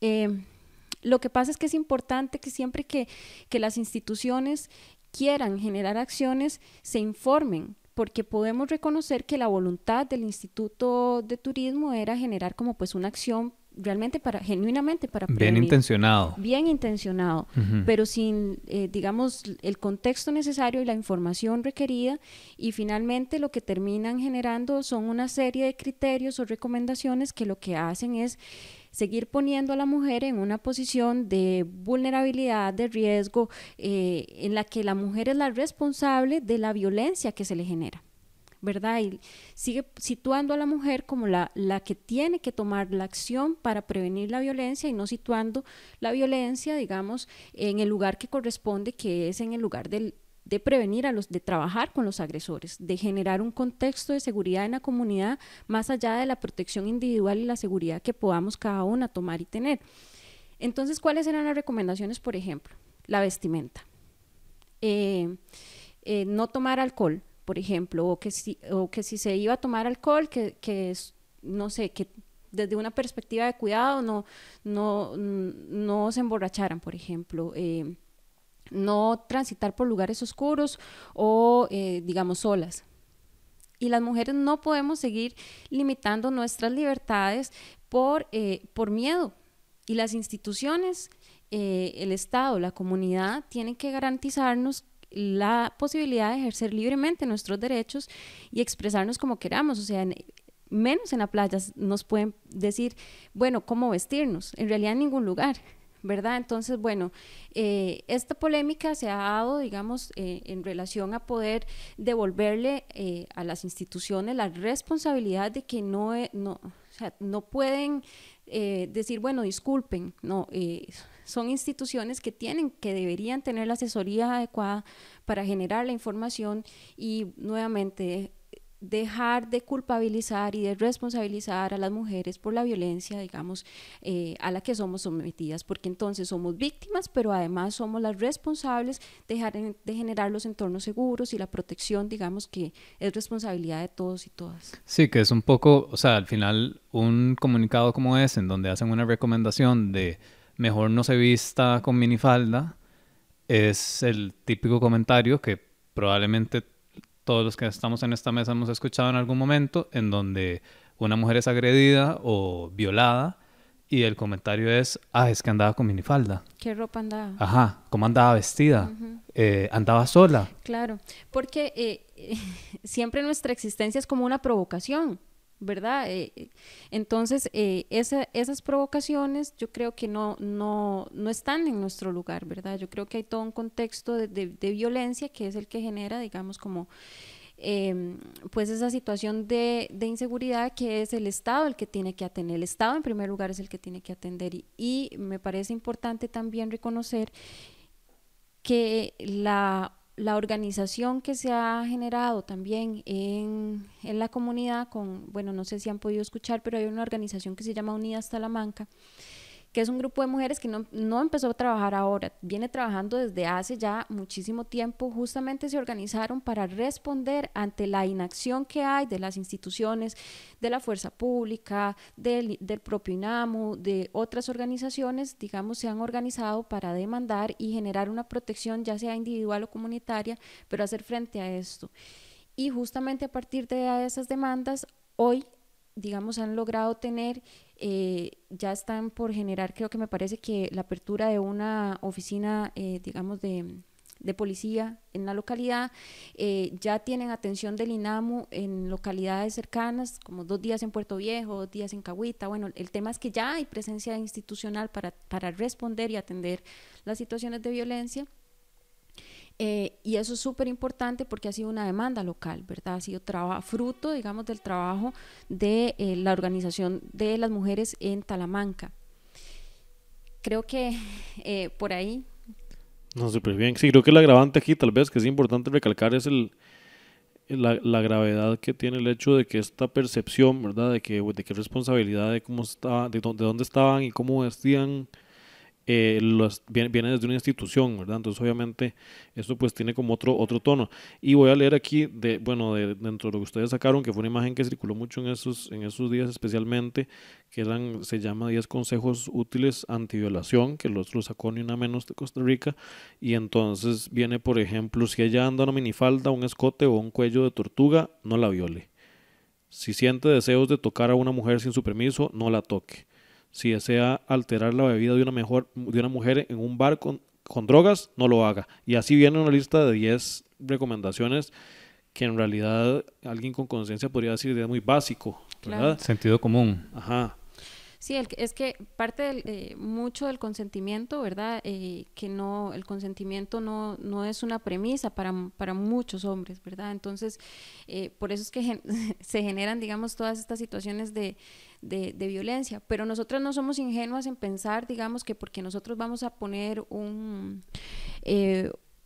Eh, lo que pasa es que es importante que siempre que, que las instituciones quieran generar acciones, se informen, porque podemos reconocer que la voluntad del Instituto de Turismo era generar como pues una acción realmente para, genuinamente para Bien intencionado. Bien intencionado, pero sin, eh, digamos, el contexto necesario y la información requerida y finalmente lo que terminan generando son una serie de criterios o recomendaciones que lo que hacen es seguir poniendo a la mujer en una posición de vulnerabilidad, de riesgo, eh, en la que la mujer es la responsable de la violencia que se le genera. ¿verdad? Y sigue situando a la mujer como la, la que tiene que tomar la acción para prevenir la violencia y no situando la violencia, digamos, en el lugar que corresponde, que es en el lugar del, de prevenir a los, de trabajar con los agresores, de generar un contexto de seguridad en la comunidad más allá de la protección individual y la seguridad que podamos cada una tomar y tener. Entonces, ¿cuáles eran las recomendaciones, por ejemplo? La vestimenta. Eh, eh, no tomar alcohol, por ejemplo, o que si, o que si se iba a tomar alcohol, que, que no sé, que desde una perspectiva de cuidado no, no, no se emborracharan, por ejemplo. Eh, no transitar por lugares oscuros o, eh, digamos, solas. Y las mujeres no podemos seguir limitando nuestras libertades por, eh, por miedo. Y las instituciones, el Estado, la comunidad, tienen que garantizarnos la posibilidad de ejercer libremente nuestros derechos y expresarnos como queramos, o sea, menos en la playa nos pueden decir, bueno, cómo vestirnos, en realidad en ningún lugar. ¿Verdad? Entonces, bueno, eh, esta polémica se ha dado, digamos, eh, en relación a poder devolverle eh, a las instituciones la responsabilidad de que no, no, o sea, no pueden decir, bueno, disculpen, no, son instituciones que tienen, que deberían tener la asesoría adecuada para generar la información y nuevamente dejar de culpabilizar y de responsabilizar a las mujeres por la violencia, digamos, eh, a la que somos sometidas, porque entonces somos víctimas, pero además somos las responsables de, de generar los entornos seguros y la protección, digamos, que es responsabilidad de todos y todas. Sí, que es un poco, o sea, al final un comunicado como ese, en donde hacen una recomendación de mejor no se vista con minifalda, es el típico comentario que probablemente todos los que estamos en esta mesa hemos escuchado en algún momento, en donde una mujer es agredida o violada y el comentario es, ah, es que andaba con minifalda. ¿Qué ropa andaba? Ajá, ¿cómo andaba vestida? Eh, ¿Andaba sola? Claro, porque eh, siempre nuestra existencia es como una provocación. ¿Verdad? Eh, entonces, eh, esas provocaciones yo creo que no, no, no están en nuestro lugar, ¿verdad? Yo creo que hay todo un contexto de, de, violencia que es el que genera, digamos, como... Em, pues esa situación de, de, inseguridad que es el Estado el que tiene que atender. El Estado en primer lugar es el que tiene que atender y me parece importante también reconocer que la la organización que se ha generado también en, en, la comunidad con, bueno, no sé si han podido escuchar, pero hay una organización que se llama Unidas Talamanca, que es un grupo de mujeres que no, no, empezó a trabajar ahora, viene trabajando desde hace ya muchísimo tiempo, justamente se organizaron para responder ante la inacción que hay de las instituciones, de la fuerza pública, del, del propio INAMU, de otras organizaciones, digamos, se han organizado para demandar y generar una protección, ya sea individual o comunitaria, pero hacer frente a esto. Y justamente a partir de esas demandas, hoy digamos, han logrado tener, eh, ya están por generar, creo que me parece que la apertura de una oficina, eh, digamos, de, de, policía en la localidad, eh, ya tienen atención del INAMU en localidades cercanas, como dos días en Puerto Viejo, dos días en Cahuita. Bueno, el tema es que ya hay presencia institucional para, para responder y atender las situaciones de violencia. Eh, y eso es súper importante porque ha sido una demanda local, ¿verdad? Ha sido fruto, digamos, del trabajo de eh, la organización de las mujeres en Talamanca. Creo que eh, por ahí... No, súper bien. Sí, creo que el agravante aquí tal vez que es importante recalcar es el, la, la, gravedad que tiene el hecho de que esta percepción, ¿verdad? De que, de qué responsabilidad de cómo estaba, de de dónde estaban y cómo vestían eh, los, viene, desde una institución, ¿verdad? Entonces, obviamente, esto pues tiene como otro, otro tono. Y voy a leer aquí, de, bueno, de, dentro de lo que ustedes sacaron, que fue una imagen que circuló mucho en esos, en esos días especialmente, que eran, se llama 10 consejos útiles antiviolación, que los, los sacó ni una menos de Costa Rica. Y entonces viene, por ejemplo, si ella anda una minifalda, un escote o un cuello de tortuga, no la viole. Si siente deseos de tocar a una mujer sin su permiso, no la toque si desea alterar la bebida de una, mejor, de una mujer en un bar con, con drogas, no lo haga. Y así viene una lista de 10 recomendaciones que en realidad alguien con conciencia podría decir de muy básico, ¿verdad? Sentido común. Ajá. Sí, el, es que parte del, eh, mucho del consentimiento, ¿verdad? Eh, que no, el consentimiento no, no es una premisa para, para muchos hombres, ¿verdad? Entonces, eh, por eso es que se generan, digamos, todas estas situaciones de, de, de, violencia. Pero nosotros no somos ingenuas en pensar, digamos, que porque nosotros vamos a poner un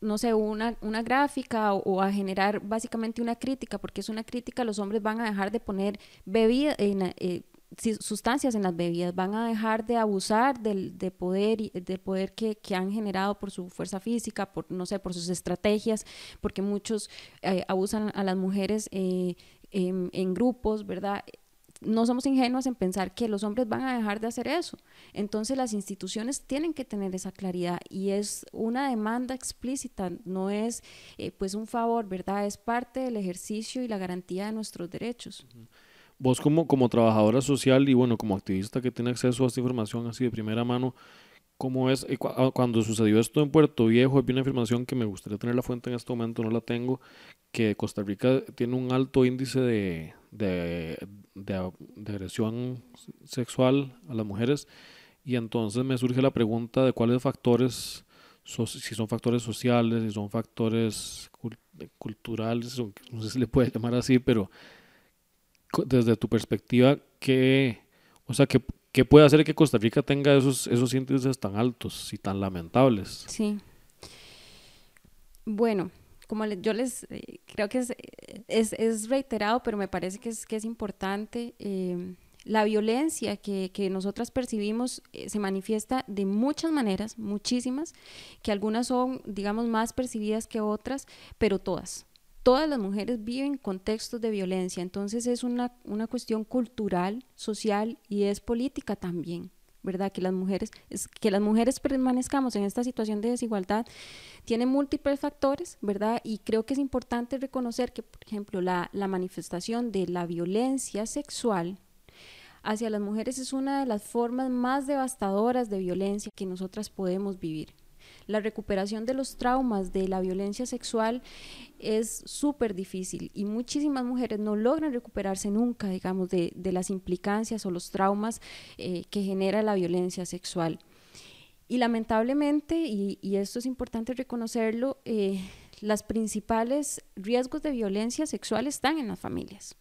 no sé, una, una gráfica o, a generar básicamente una crítica, porque es una crítica, los hombres van a dejar de poner bebida, en, sustancias en las bebidas, van a dejar de abusar del, de poder, del poder que, que, han generado por su fuerza física, por, no sé, por sus estrategias, porque muchos eh, abusan a las mujeres eh, en grupos, ¿verdad? No somos ingenuos en pensar que los hombres van a dejar de hacer eso. Entonces las instituciones tienen que tener esa claridad y es una demanda explícita, no es eh, pues un favor, ¿verdad? Es parte del ejercicio y la garantía de nuestros derechos. Vos como, como trabajadora social y bueno, como activista que tiene acceso a esta información así de primera mano, ¿cómo es? Ah, cuando sucedió esto en Puerto Viejo, había una información que me gustaría tener la fuente en este momento, no la tengo, que Costa Rica tiene un alto índice de, de, de, de agresión sexual a las mujeres y entonces me surge la pregunta de cuáles factores, si son factores sociales, si son factores culturales, no sé si le puede llamar así, pero desde tu perspectiva, ¿qué, o sea, qué, qué puede hacer que Costa Rica tenga esos, esos índices tan altos y tan lamentables? Sí. Bueno, como yo les eh, creo que es, es, es, reiterado, pero me parece que es, que es importante. Eh, la violencia que, que nosotras percibimos eh, se manifiesta de muchas maneras, muchísimas, que algunas son, digamos, más percibidas que otras, pero todas, todas las mujeres viven contextos de violencia, entonces es una, una cuestión cultural, social y es política también. ¿verdad? Que las mujeres, es, que las mujeres permanezcamos en esta situación de desigualdad tiene múltiples factores, ¿verdad? Y creo que es importante reconocer que, por ejemplo, la, la manifestación de la violencia sexual hacia las mujeres es una de las formas más devastadoras de violencia que nosotras podemos vivir la recuperación de los traumas de la violencia sexual es súper difícil y muchísimas mujeres no logran recuperarse nunca, digamos, de, las implicancias o los traumas eh, que genera la violencia sexual. Y lamentablemente, y, esto es importante reconocerlo, eh, las principales riesgos de violencia sexual están en las familias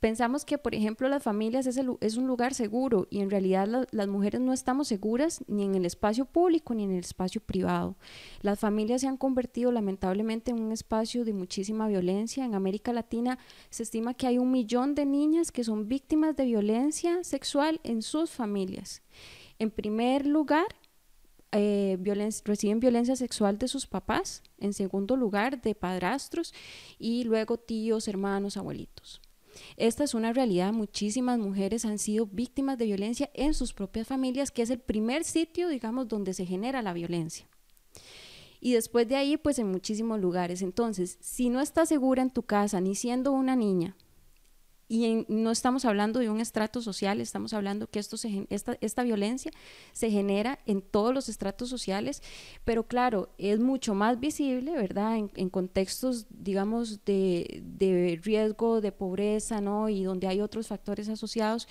pensamos que, por ejemplo, las familias es, un lugar seguro y en realidad las mujeres no estamos seguras ni en el espacio público ni en el espacio privado. Las familias se han convertido lamentablemente en un espacio de muchísima violencia. En América Latina se estima que hay un millón de niñas que son víctimas de violencia sexual en sus familias. En primer lugar, eh, reciben violencia sexual de sus papás, en segundo lugar de padrastros y luego tíos, hermanos, abuelitos. Esta es una realidad. Muchísimas mujeres han sido víctimas de violencia en sus propias familias, que es el primer sitio, digamos, donde se genera la violencia. Y después de ahí, pues en muchísimos lugares. Entonces, si no estás segura en tu casa, ni siendo una niña, y no estamos hablando de un estrato social, estamos hablando que esta, esta violencia se genera en todos los estratos sociales, pero claro, es mucho más visible, ¿verdad? En, contextos, digamos, de, de, riesgo, de pobreza, ¿no? Y donde hay otros factores asociados,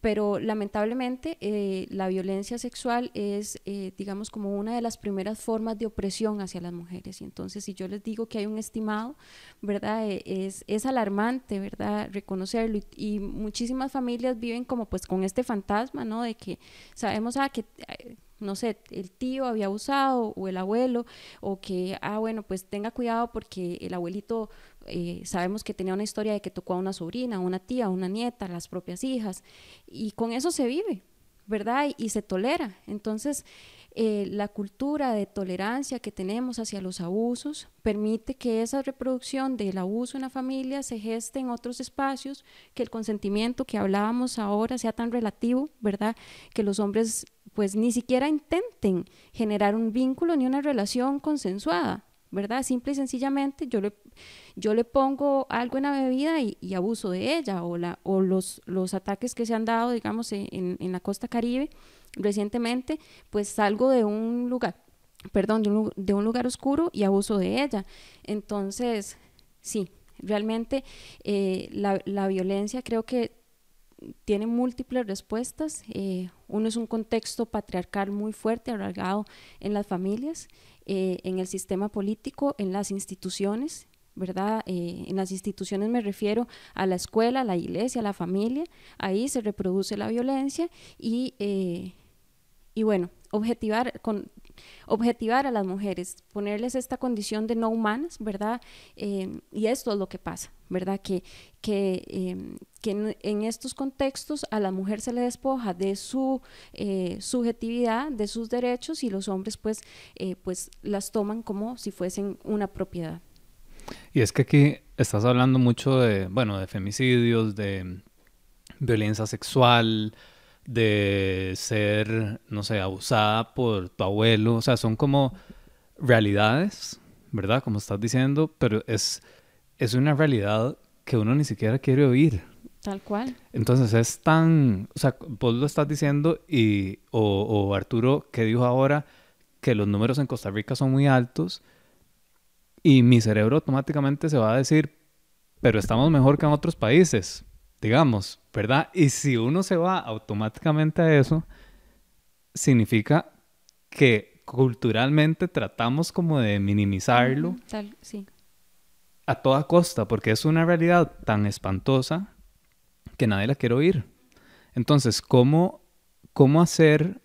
pero lamentablemente eh, la violencia sexual es, eh, digamos, como una de las primeras formas de opresión hacia las mujeres. Y entonces, si yo les digo que hay un estimado, ¿verdad? Eh, es, es alarmante, ¿verdad? Reconocerlo. Y, y muchísimas familias viven como pues con este fantasma, ¿no? De que sabemos, ah, que no sé, el tío había abusado o el abuelo, o que, ah, bueno, pues tenga cuidado porque el abuelito eh, sabemos que tenía una historia de que tocó a una sobrina, a una tía, a una nieta, a las propias hijas, y con eso se vive, ¿verdad? Y, y se tolera. Entonces, eh, la cultura de tolerancia que tenemos hacia los abusos permite que esa reproducción del abuso en la familia se geste en otros espacios, que el consentimiento que hablábamos ahora sea tan relativo, ¿verdad? Que los hombres pues ni siquiera intenten generar un vínculo ni una relación consensuada, ¿verdad? Simple y sencillamente yo le, yo le pongo algo en la bebida y, abuso de ella, o, la, o los, los ataques que se han dado, digamos, en, en la costa caribe recientemente, pues salgo de un lugar, perdón, de un, de un lugar oscuro y abuso de ella. Entonces, sí, realmente eh, la, la violencia creo que tiene múltiples respuestas. Eh, uno es un contexto patriarcal muy fuerte, arraigado en las familias, eh, en el sistema político, en las instituciones, ¿verdad? Eh, en las instituciones me refiero a la escuela, a la iglesia, a la familia. Ahí se reproduce la violencia y, y bueno, objetivar, con, objetivar a las mujeres, ponerles esta condición de no humanas, ¿verdad? Eh, y esto es lo que pasa, ¿verdad? Que, que, eh, que en, en, estos contextos a la mujer se le despoja de su eh, subjetividad, de sus derechos y los hombres pues, eh, pues las toman como si fuesen una propiedad. Y es que aquí estás hablando mucho de, bueno, de femicidios, de violencia sexual, de ser, no sé, abusada por tu abuelo, o sea, son como realidades, ¿verdad? Como estás diciendo, pero es, es una realidad que uno ni siquiera quiere oír. Tal cual. Entonces es tan, o sea, vos lo estás diciendo y, o, o Arturo que dijo ahora que los números en Costa Rica son muy altos y mi cerebro automáticamente se va a decir, pero estamos mejor que en otros países, digamos, ¿verdad? Y si uno se va automáticamente a eso, significa que culturalmente tratamos como de minimizarlo Tal, sí. a toda costa, porque es una realidad tan espantosa que nadie la quiere oír. Entonces, ¿cómo, cómo hacer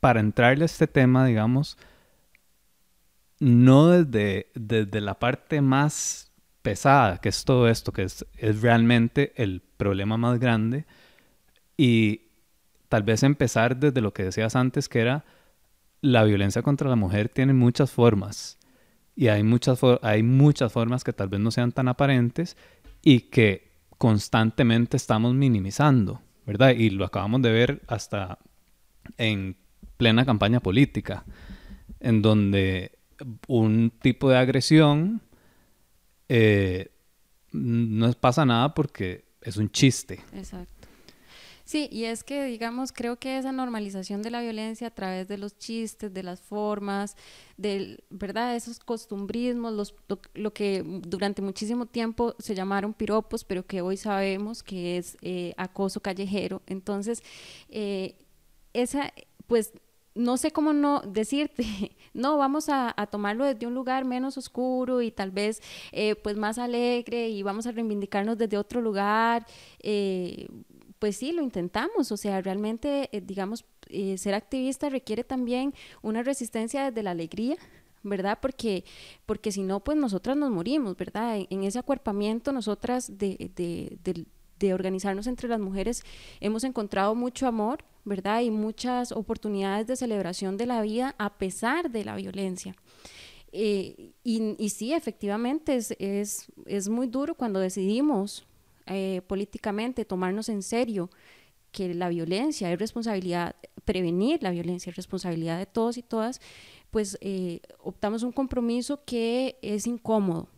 para entrarle a este tema, digamos, no desde, desde la parte más pesada, que es todo esto, que es, realmente el problema más grande, y tal vez empezar desde lo que decías antes, que era la violencia contra la mujer tiene muchas formas, y hay muchas, hay muchas formas que tal vez no sean tan aparentes y que constantemente estamos minimizando, ¿verdad? Y lo acabamos de ver hasta en plena campaña política, en donde un tipo de agresión eh, no pasa nada porque es un chiste. Exacto. Sí, y es que, digamos, creo que esa normalización de la violencia a través de los chistes, de las formas, de, ¿verdad? Esos costumbrismos, los, lo, que durante muchísimo tiempo se llamaron piropos, pero que hoy sabemos que es eh, acoso callejero. Entonces, eh, esa, pues, no sé cómo no decirte, no, vamos a, tomarlo desde un lugar menos oscuro y tal vez eh, pues más alegre y vamos a reivindicarnos desde otro lugar. Eh, pues sí, lo intentamos, o sea, realmente, eh, digamos, eh, ser activista requiere también una resistencia desde la alegría, ¿verdad? Porque, porque si no, pues nosotras nos morimos, ¿verdad? En, ese acuerpamiento, nosotras de, de, de, organizarnos entre las mujeres hemos encontrado mucho amor, ¿verdad? Y muchas oportunidades de celebración de la vida a pesar de la violencia. Eh, y, sí, efectivamente, es, es, es muy duro cuando decidimos eh, políticamente, tomarnos en serio que la violencia es responsabilidad, prevenir la violencia es responsabilidad de todos y todas, pues eh, optamos un compromiso que es incómodo,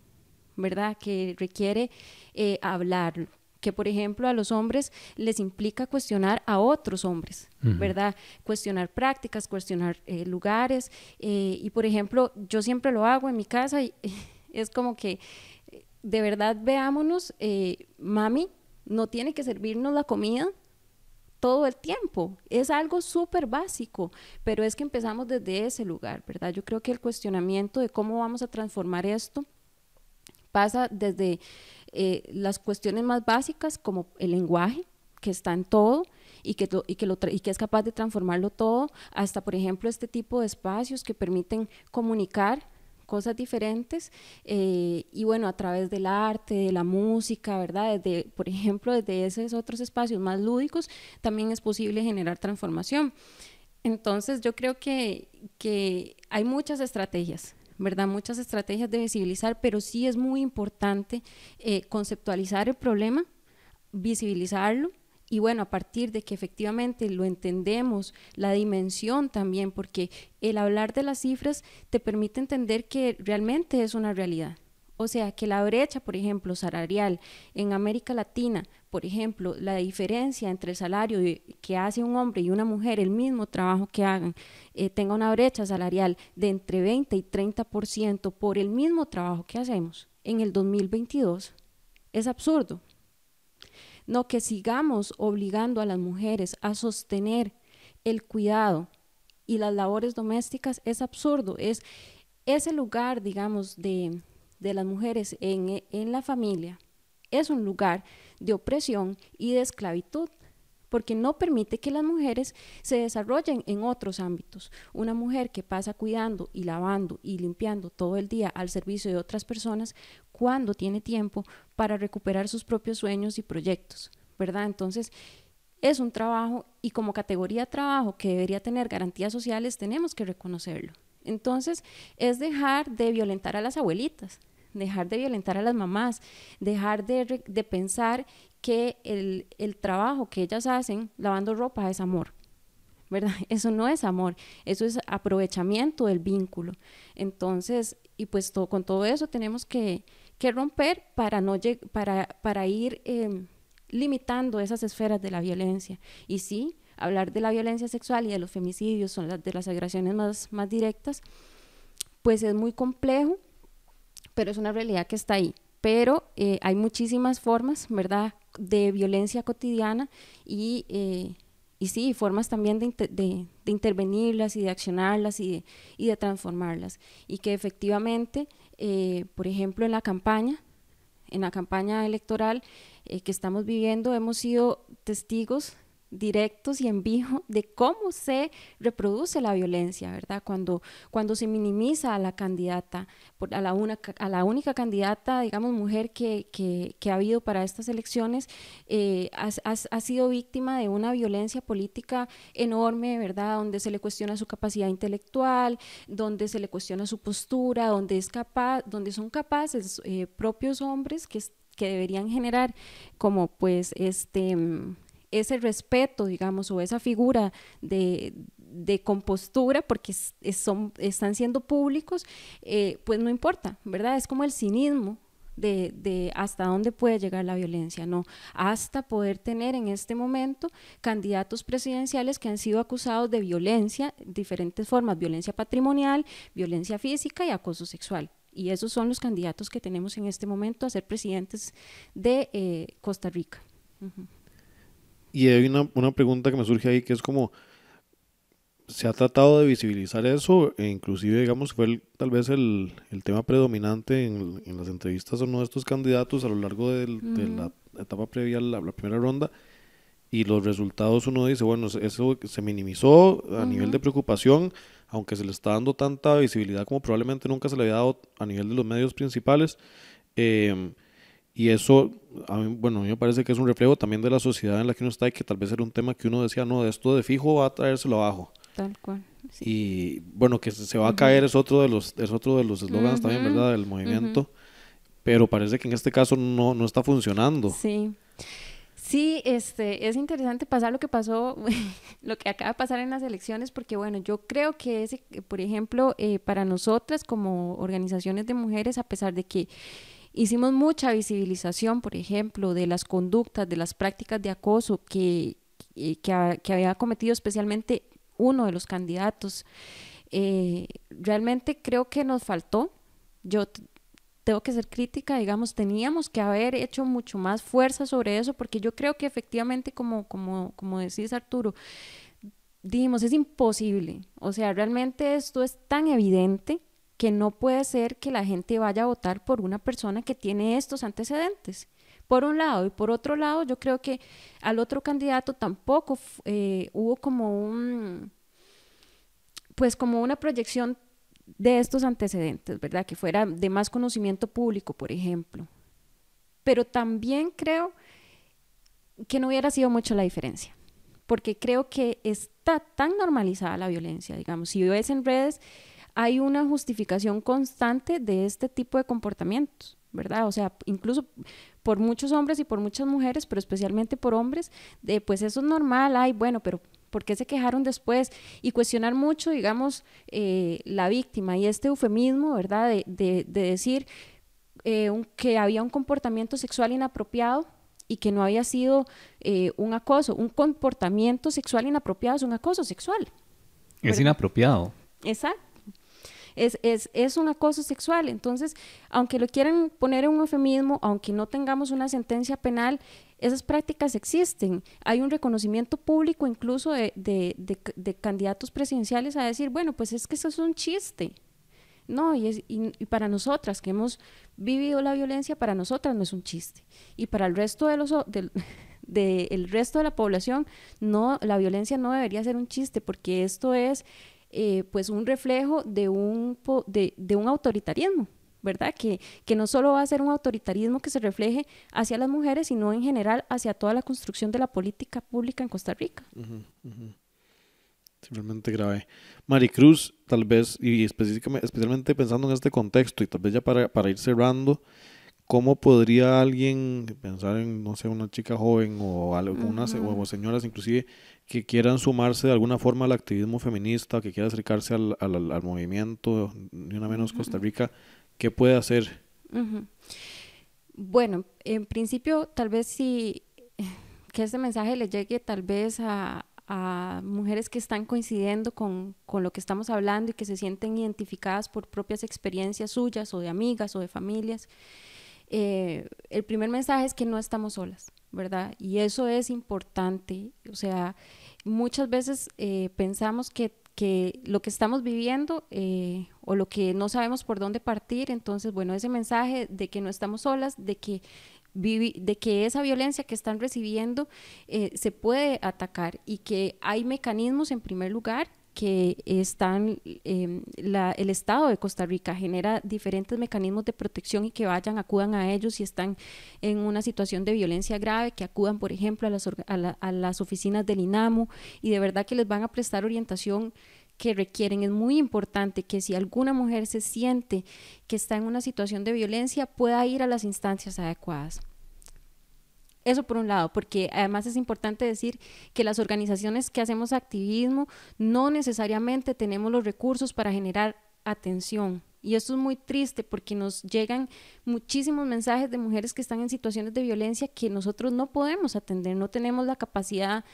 ¿verdad? Que requiere eh, hablarlo que por ejemplo a los hombres les implica cuestionar a otros hombres, uh -huh. ¿verdad? Cuestionar prácticas, cuestionar eh, lugares eh, y por ejemplo yo siempre lo hago en mi casa y es como que de verdad veámonos, eh, mami, no tiene que servirnos la comida todo el tiempo. Es algo súper básico, pero es que empezamos desde ese lugar, ¿verdad? Yo creo que el cuestionamiento de cómo vamos a transformar esto pasa desde eh, las cuestiones más básicas como el lenguaje, que está en todo, y que, y, que lo y que es capaz de transformarlo todo, hasta, por ejemplo, este tipo de espacios que permiten comunicar cosas diferentes eh, y bueno, a través del arte, de la música, ¿verdad? Desde, por ejemplo, desde esos otros espacios más lúdicos, también es posible generar transformación. Entonces, yo creo que, que hay muchas estrategias, ¿verdad? Muchas estrategias de visibilizar, pero sí es muy importante eh, conceptualizar el problema, visibilizarlo y bueno, a partir de que efectivamente lo entendemos, la dimensión también, porque el hablar de las cifras te permite entender que realmente es una realidad. O sea, que la brecha, por ejemplo, salarial en América Latina, por ejemplo, la diferencia entre el salario que hace un hombre y una mujer, el mismo trabajo que hagan, eh, tenga una brecha salarial de entre 20 y 30% por el mismo trabajo que hacemos en el 2022, es absurdo. No que sigamos obligando a las mujeres a sostener el cuidado y las labores domésticas es absurdo, es ese lugar, digamos, de, las mujeres en, en la familia, es un lugar de opresión y de esclavitud porque no permite que las mujeres se desarrollen en otros ámbitos. Una mujer que pasa cuidando y lavando y limpiando todo el día al servicio de otras personas, cuando tiene tiempo para recuperar sus propios sueños y proyectos, ¿verdad? Entonces, es un trabajo y como categoría de trabajo que debería tener garantías sociales, tenemos que reconocerlo. Entonces, es dejar de violentar a las abuelitas, dejar de violentar a las mamás, dejar de, de pensar que el, el trabajo que ellas hacen lavando ropa es amor. ¿verdad? Eso no es amor, eso es aprovechamiento del vínculo. Entonces, y pues con todo eso tenemos que, que romper para, no para, para ir em, limitando esas esferas de la violencia. Y sí, hablar de la violencia sexual y de los femicidios son las de las agresiones más, más directas, pues es muy complejo, pero es una realidad que está ahí. Pero eh, hay muchísimas formas, ¿verdad? de violencia cotidiana y, eh, y sí, formas también de, de, intervenirlas y de accionarlas y de, y de transformarlas. Y que efectivamente, eh, por ejemplo, en la campaña, en la campaña electoral que estamos viviendo, hemos sido testigos directos y en vivo de cómo se reproduce la violencia, ¿verdad? Cuando, cuando se minimiza a la candidata, a la, una, a la única candidata, digamos, mujer que, que, ha habido para estas elecciones, eh, ha, ha, sido víctima de una violencia política enorme, ¿verdad? Donde se le cuestiona su capacidad intelectual, donde se le cuestiona su postura, donde, es capaz, donde son capaces eh, propios hombres que, que deberían generar como pues este ese respeto, digamos, o esa figura de, compostura, porque son, están siendo públicos, eh, pues no importa, ¿verdad? Es como el cinismo de, de, hasta dónde puede llegar la violencia, no, hasta poder tener en este momento candidatos presidenciales que han sido acusados de violencia, diferentes formas, violencia patrimonial, violencia física y acoso sexual. Y esos son los candidatos que tenemos en este momento a ser presidentes de eh, Costa Rica. Y hay una, una pregunta que me surge ahí que es como, se ha tratado de visibilizar eso, e inclusive, digamos, fue tal vez el, el, tema predominante en, en, las entrevistas a uno de estos candidatos a lo largo del, de la etapa previa a la, primera ronda, y los resultados uno dice, bueno, eso se minimizó a nivel de preocupación, aunque se le está dando tanta visibilidad como probablemente nunca se le había dado a nivel de los medios principales. Eh, y eso, a mí, bueno, a mí me parece que es un reflejo también de la sociedad en la que uno está y que tal vez era un tema que uno decía, no, esto de fijo va a traérselo abajo. Tal cual. Y bueno, que se va a caer es otro de los es otro de los eslogans también, ¿verdad? Del movimiento. Pero parece que en este caso no, no está funcionando. Sí. Sí, este, es interesante pasar lo que pasó, lo que acaba de pasar en las elecciones, porque bueno, yo creo que ese, por ejemplo, eh, para nosotras como organizaciones de mujeres, a pesar de que Hicimos mucha visibilización, por ejemplo, de las conductas, de las prácticas de acoso que, que, había cometido especialmente uno de los candidatos. Eh, realmente creo que nos faltó. Yo tengo que ser crítica, digamos, teníamos que haber hecho mucho más fuerza sobre eso, porque yo creo que efectivamente, como, como, como decís Arturo, dijimos, es imposible. O sea, realmente esto es tan evidente que no puede ser que la gente vaya a votar por una persona que tiene estos antecedentes. Por un lado, y por otro lado, yo creo que al otro candidato tampoco eh, hubo como un, pues como una proyección de estos antecedentes, ¿verdad? Que fuera de más conocimiento público, por ejemplo. Pero también creo que no hubiera sido mucho la diferencia, porque creo que está tan normalizada la violencia, digamos, si ves en redes, hay una justificación constante de este tipo de comportamientos, ¿verdad? O sea, incluso por muchos hombres y por muchas mujeres, pero especialmente por hombres, de, pues eso es normal, ay, bueno, pero ¿por qué se quejaron después? Y cuestionar mucho, digamos, eh, la víctima y este eufemismo, ¿verdad? De, de, de decir eh, un, que había un comportamiento sexual inapropiado y que no había sido eh, un acoso. Un comportamiento sexual inapropiado es un acoso sexual. Es inapropiado. Exacto es, es, es un acoso sexual. Entonces, aunque lo quieran poner en un eufemismo, aunque no tengamos una sentencia penal, esas prácticas existen. Hay un reconocimiento público incluso de, de, candidatos presidenciales a decir, bueno, pues es que eso es un chiste. No, y, es, y, para nosotras que hemos vivido la violencia, para nosotras no es un chiste. Y para el resto de los... El resto de la población, no, la violencia no debería ser un chiste, porque esto es eh, pues un reflejo de un, de, de un autoritarismo. ¿verdad? Que, que, no solo va a ser un autoritarismo que se refleje hacia las mujeres, sino en general hacia toda la construcción de la política pública en Costa Rica. Realmente grave. Maricruz, tal vez, y específicamente, especialmente pensando en este contexto, y tal vez ya para, para ir cerrando, ¿cómo podría alguien pensar en, no sé, una chica joven o algunas o señoras inclusive que quieran sumarse de alguna forma al activismo feminista, que quieran acercarse al, al, al movimiento, ni una menos Costa Rica, ¿qué puede hacer? Bueno, en principio, tal vez si que este mensaje le llegue tal vez a, a mujeres que están coincidiendo con, con, lo que estamos hablando y que se sienten identificadas por propias experiencias suyas o de amigas o de familias. Eh, el primer mensaje es que no estamos solas, ¿verdad? Y eso es importante. O sea, muchas veces eh, pensamos que, que, lo que estamos viviendo eh, o lo que no sabemos por dónde partir, entonces, bueno, ese mensaje de que no estamos solas, de que de que esa violencia que están recibiendo se puede atacar y que hay mecanismos en primer lugar que están, eh, la, el Estado de Costa Rica genera diferentes mecanismos de protección y que vayan, acudan a ellos si están en una situación de violencia grave, que acudan, por ejemplo, a las, a, a las oficinas del INAMU y de verdad que les van a prestar orientación que requieren. Es muy importante que si alguna mujer se siente que está en una situación de violencia, pueda ir a las instancias adecuadas. Eso por un lado, porque además es importante decir que las organizaciones que hacemos activismo no necesariamente tenemos los recursos para generar atención. Y esto es muy triste porque nos llegan muchísimos mensajes de mujeres que están en situaciones de violencia que nosotros no podemos atender, no tenemos la capacidad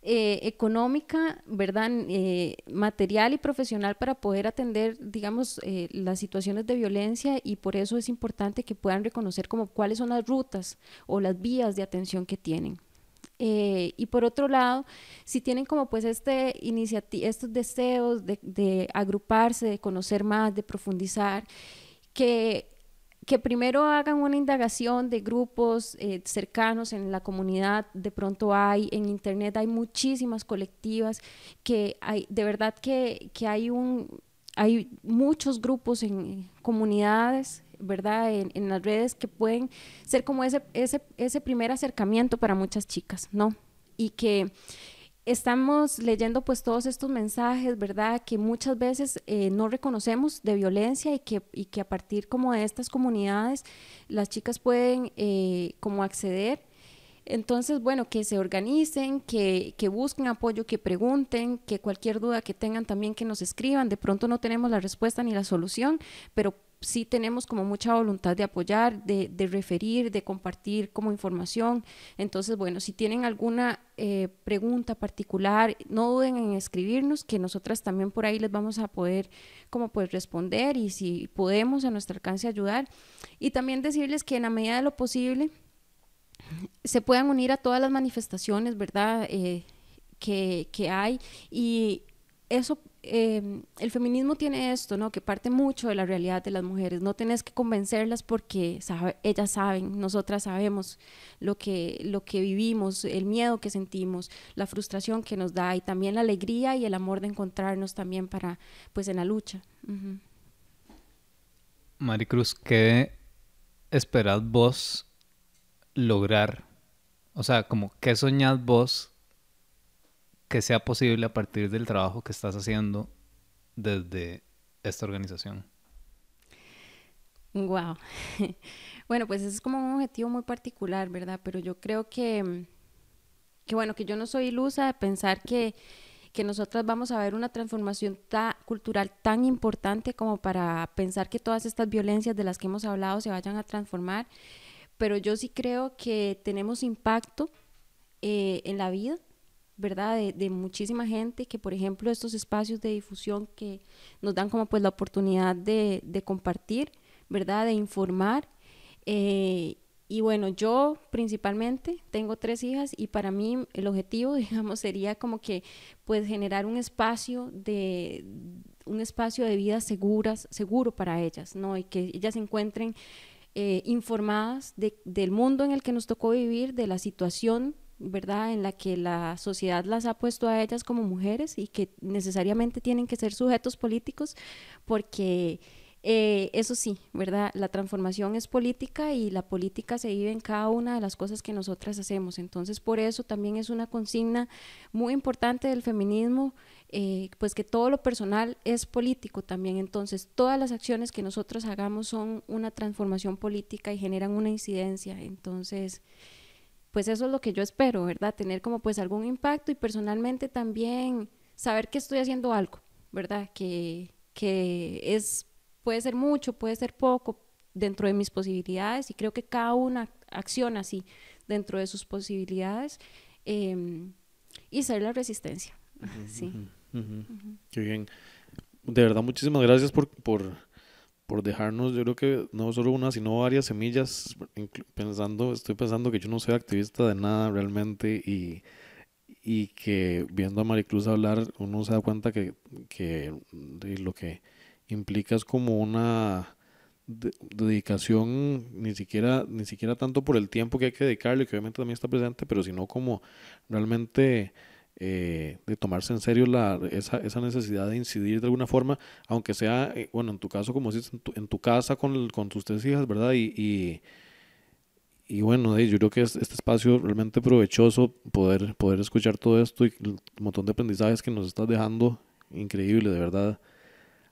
eh, económica, ¿verdad? Eh, material y profesional para poder atender, digamos, eh, las situaciones de violencia y por eso es importante que puedan reconocer como cuáles son las rutas o las vías de atención que tienen. y por otro lado, si tienen como pues este estos deseos de, de agruparse, de conocer más, de profundizar, que que primero hagan una indagación de grupos eh, cercanos en la comunidad, de pronto hay, en internet hay muchísimas colectivas, que hay, de verdad que, que hay un, hay muchos grupos en comunidades, ¿verdad? En, en, las redes que pueden ser como ese, ese, ese primer acercamiento para muchas chicas, ¿no? Y que estamos leyendo pues todos estos mensajes, ¿verdad? Que muchas veces eh, no reconocemos de violencia y que, y que a partir como de estas comunidades las chicas pueden eh, como acceder. Entonces, bueno, que se organicen, que, que busquen apoyo, que pregunten, que cualquier duda que tengan también que nos escriban. De pronto no tenemos la respuesta ni la solución, pero sí tenemos como mucha voluntad de apoyar, de, de referir, de compartir como información. Entonces, bueno, si tienen alguna eh, pregunta particular, no duden en escribirnos, que nosotras también por ahí les vamos a poder como pues responder y si podemos a nuestro alcance ayudar. Y también decirles que en la medida de lo posible se puedan unir a todas las manifestaciones, ¿verdad? Eh, que, que hay y eso eh, el feminismo tiene esto, ¿no? Que parte mucho de la realidad de las mujeres. No tenés que convencerlas porque ellas saben, nosotras sabemos lo que, lo que vivimos, el miedo que sentimos, la frustración que nos da y también la alegría y el amor de encontrarnos también para, pues, en la lucha. Maricruz, ¿qué esperás vos lograr? O sea, como, ¿qué soñás vos que sea posible a partir del trabajo que estás haciendo desde esta organización? Wow. Bueno, pues es como un objetivo muy particular, ¿verdad? Pero yo creo que, que bueno, que yo no soy ilusa de pensar que, que nosotras vamos a ver una transformación cultural tan importante como para pensar que todas estas violencias de las que hemos hablado se vayan a transformar. Pero yo sí creo que tenemos impacto eh, en la vida, ¿verdad? De, de muchísima gente, que por ejemplo estos espacios de difusión que nos dan como pues la oportunidad de, compartir, ¿verdad? De informar. eh, y bueno, yo principalmente tengo tres hijas y para mí el objetivo, digamos, sería como que pues generar un espacio de un espacio de vida seguras, seguro para ellas, ¿no? Y que ellas se encuentren eh, informadas de- del mundo en el que nos tocó vivir, de la situación, ¿verdad?, en la que la sociedad las ha puesto a ellas como mujeres y que necesariamente tienen que ser sujetos políticos, porque eh, eso sí, ¿verdad?, la transformación es política y la política se vive en cada una de las cosas que nosotras hacemos. Entonces, por eso también es una consigna muy importante del feminismo, eh, pues que todo lo personal es político también. Entonces, todas las acciones que nosotros hagamos son una transformación política y generan una incidencia. Entonces, pues eso es lo que yo espero, ¿verdad? Tener como pues algún impacto y personalmente también saber que estoy haciendo algo, ¿verdad? Que, que es, puede ser mucho, puede ser poco dentro de mis posibilidades y creo que cada una acciona así dentro de sus posibilidades em, y ser la resistencia. Sí. Qué bien. De verdad, muchísimas gracias por, por, por dejarnos, yo creo que no solo una, sino varias semillas, pensando, estoy pensando que yo no soy activista de nada realmente y, y que viendo a Maricruz hablar uno se da cuenta que, que lo que implica es como una de- dedicación, ni siquiera, ni siquiera tanto por el tiempo que hay que dedicarle, que obviamente también está presente, pero sino como realmente eh, de tomarse en serio esa, esa necesidad de incidir de alguna forma, aunque sea, eh, bueno, en tu caso, como dices, en tu, casa con, con tus tres hijas, ¿verdad? Y, y, bueno, yo creo que es este espacio realmente provechoso poder, poder escuchar todo esto y el montón de aprendizajes que nos estás dejando, increíble, de verdad.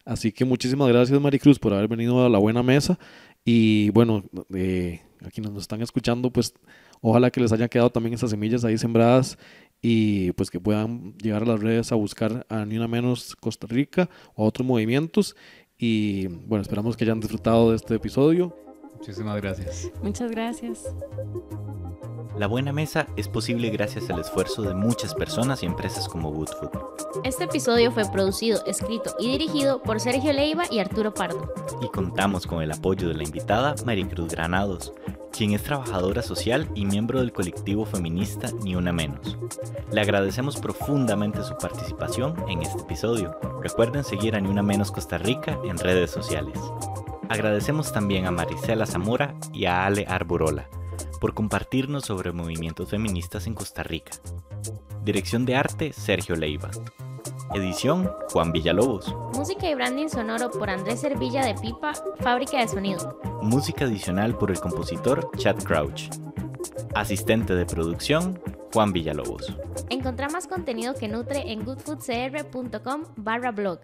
Así que muchísimas gracias, Maricruz, por haber venido a la buena mesa. Y bueno, eh, a quienes nos están escuchando, pues ojalá que les hayan quedado también esas semillas ahí sembradas y pues que puedan llegar a las redes a buscar a Ni Una Menos Costa Rica o a otros movimientos. Y bueno, esperamos que hayan disfrutado de este episodio. Muchísimas gracias. Muchas gracias. La Buena Mesa es posible gracias al esfuerzo de muchas personas y empresas como Good Food. Este episodio fue producido, escrito y dirigido por Sergio Leiva y Arturo Pardo. Y contamos con el apoyo de la invitada Maricruz Granados, quien es trabajadora social y miembro del colectivo feminista Ni Una Menos. Le agradecemos profundamente su participación en este episodio. Recuerden seguir a Ni Una Menos Costa Rica en redes sociales. Agradecemos también a Marisela Zamora y a Ale Arburola por compartirnos sobre movimientos feministas en Costa Rica. Dirección de arte Sergio Leiva. Edición Juan Villalobos. Música y branding sonoro por Andrés Servilla de Pipa, Fábrica de Sonido. Música adicional por el compositor Chad Crouch. Asistente de producción Juan Villalobos. Encontrá más contenido que nutre en goodfoodcr.com barra blog.